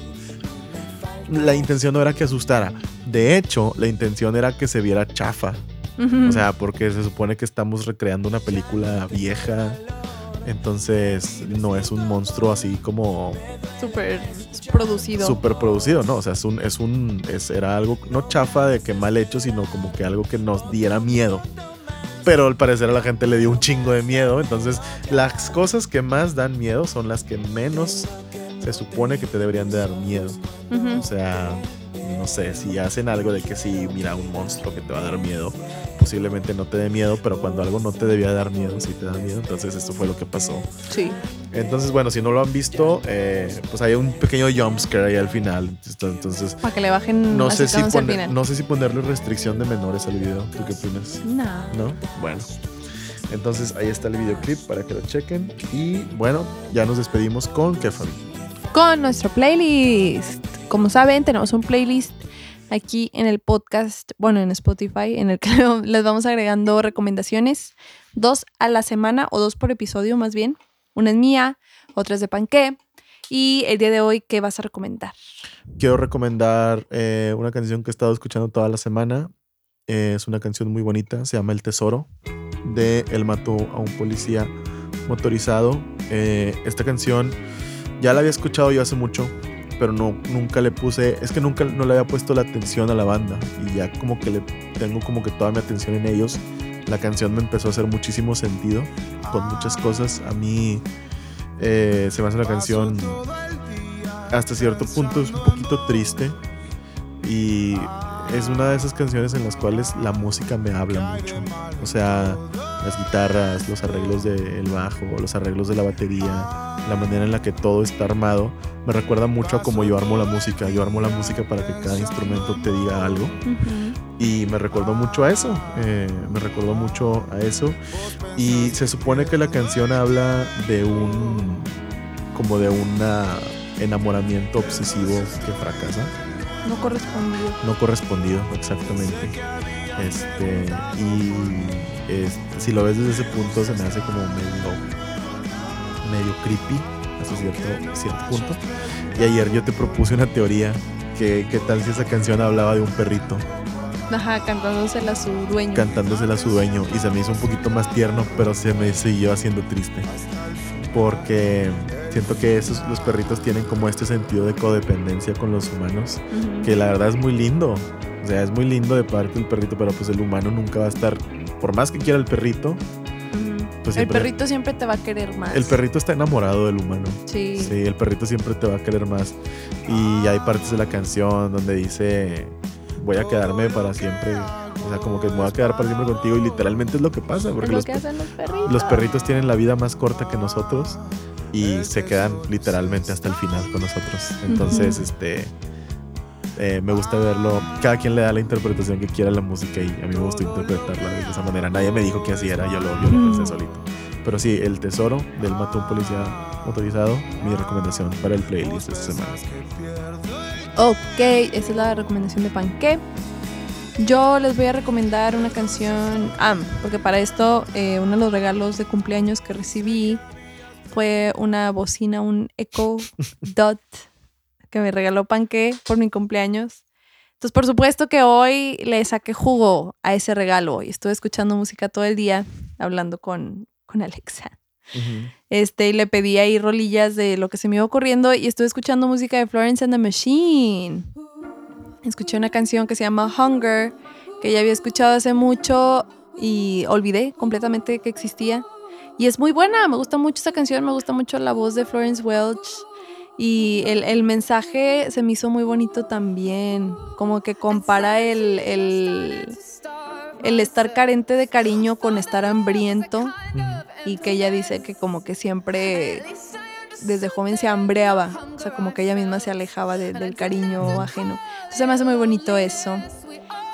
La intención no era que asustara. De hecho, la intención era que se viera chafa. O sea, porque se supone que estamos recreando una película vieja. Entonces, no es un monstruo así como súper producido. super producido, ¿no? O sea, es un, es un, es, era algo no chafa de que mal hecho, sino como que algo que nos diera miedo. Pero al parecer a la gente le dio un chingo de miedo. Entonces, las cosas que más dan miedo son las que menos se supone que te deberían de dar miedo. O sea, no sé, si hacen algo de que si mira un monstruo que te va a dar miedo, posiblemente no te dé miedo, pero cuando algo no te debía dar miedo, sí te da miedo. Entonces esto fue lo que pasó. Sí. Entonces, bueno, si no lo han visto, eh, pues hay un pequeño jumpscare ahí al final. Entonces, Para que le bajen no sé, si final. no sé si ponerle restricción de menores al video. ¿Tú qué opinas? No. ¿No? Bueno. Entonces ahí está el videoclip para que lo chequen. Y bueno, ya nos despedimos con Kefan. Con nuestro playlist. Como saben, tenemos un playlist aquí en el podcast, bueno, en Spotify, en el que (laughs) les vamos agregando recomendaciones. Dos a la semana o dos por episodio más bien. Una es mía, otra es de Panqué. Y el día de hoy, ¿qué vas a recomendar? Quiero recomendar eh, una canción que he estado escuchando toda la semana. Eh, es una canción muy bonita, se llama El Tesoro, de Él mató a un policía motorizado. Eh, esta canción ya la había escuchado yo hace mucho, pero no, nunca le puse, es que nunca no le había puesto la atención a la banda y ya como que le tengo como que toda mi atención en ellos. La canción me empezó a hacer muchísimo sentido con muchas cosas. A mí eh, se me hace una canción hasta cierto punto es un poquito triste y es una de esas canciones en las cuales la música me habla mucho. O sea, las guitarras, los arreglos del bajo, los arreglos de la batería, la manera en la que todo está armado, me recuerda mucho a cómo yo armo la música. Yo armo la música para que cada instrumento te diga algo. Y me recordó mucho a eso, eh, me recordó mucho a eso. Y se supone que la canción habla de un, como de un enamoramiento obsesivo que fracasa, No correspondido. no correspondido exactamente. Este, y si lo ves desde ese punto se me hace como medio, medio creepy hasta cierto, cierto punto. Y ayer yo te propuse una teoría que qué tal si esa canción hablaba de un perrito Ajá, cantándosela a su dueño. cantándosela a su dueño y se me hizo un poquito más tierno, pero se me siguió haciendo triste. Porque siento que esos, los perritos tienen como este sentido de codependencia con los humanos, que la verdad es muy lindo. O sea, es muy lindo de parte del perrito, pero pues el humano nunca va a estar, por más que quiera el perrito, pues el perrito siempre te va a querer más. el perrito está enamorado del humano. Sí. Sí, el perrito siempre te va a querer más. Y hay partes de la canción donde dice, voy a quedarme para siempre. O sea, como que me voy a quedar para siempre contigo. Y literalmente es lo que pasa, Es porque lo los, que hacen los perritos. los perritos tienen la vida más corta que nosotros y se quedan literalmente hasta el final con nosotros. Entonces, este... eh, me gusta verlo. Cada quien le da la interpretación que quiera a la música y a mí me gusta interpretarla de esa manera. Nadie me dijo que así era, yo lo, yo lo pensé Mm. solito. Pero sí, El Tesoro del Mató un Policía Motorizado, mi recomendación para el playlist de esta semana. Ok, esa es la recomendación de Panqué. Yo les voy a recomendar una canción. Ah, porque para esto, eh, uno de los regalos de cumpleaños que recibí fue una bocina, un Echo (laughs) Dot que me regaló Panqué por mi cumpleaños. Entonces, por supuesto que hoy le saqué jugo a ese regalo y estuve escuchando música todo el día, hablando con, con Alexa. Este, y le pedí ahí rolillas de lo que se me iba ocurriendo y estuve escuchando música de Florence and the Machine. Escuché una canción que se llama Hunger, que ya había escuchado hace mucho y olvidé completamente que existía. Y es muy buena, me gusta mucho esta canción, me gusta mucho la voz de Florence Welch. Y el, el mensaje se me hizo muy bonito también, como que compara el, el, el estar carente de cariño con estar hambriento y que ella dice que como que siempre desde joven se hambreaba, o sea, como que ella misma se alejaba de- del cariño ajeno. Entonces me hace muy bonito eso.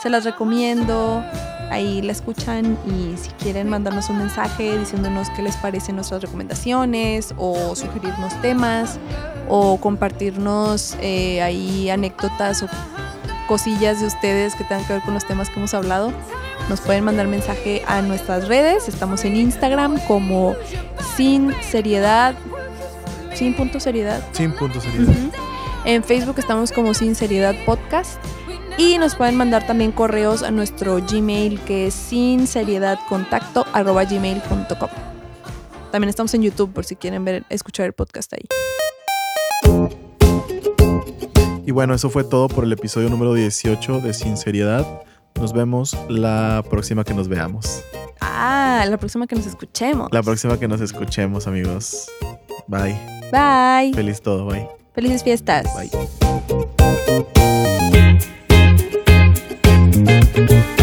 Se las recomiendo, ahí la escuchan y si quieren mandarnos un mensaje diciéndonos qué les parecen nuestras recomendaciones o sugerirnos temas o compartirnos eh, ahí anécdotas o cosillas de ustedes que tengan que ver con los temas que hemos hablado, nos pueden mandar mensaje a nuestras redes. Estamos en Instagram como sin seriedad, sin punto seriedad. Sin punto. Ujú. En Facebook estamos como sin seriedad podcast. Y nos pueden mandar también correos a nuestro Gmail que es sin seriedad contacto gmail.com. También estamos en YouTube por si quieren ver, escuchar el podcast ahí. Y bueno, eso fue todo por el episodio número 18 de Sinceridad. Nos vemos la próxima que nos veamos. Ah, la próxima que nos escuchemos. La próxima que nos escuchemos, amigos. Bye. Bye. Feliz todo. Bye. Felices fiestas. Bye. 嗯。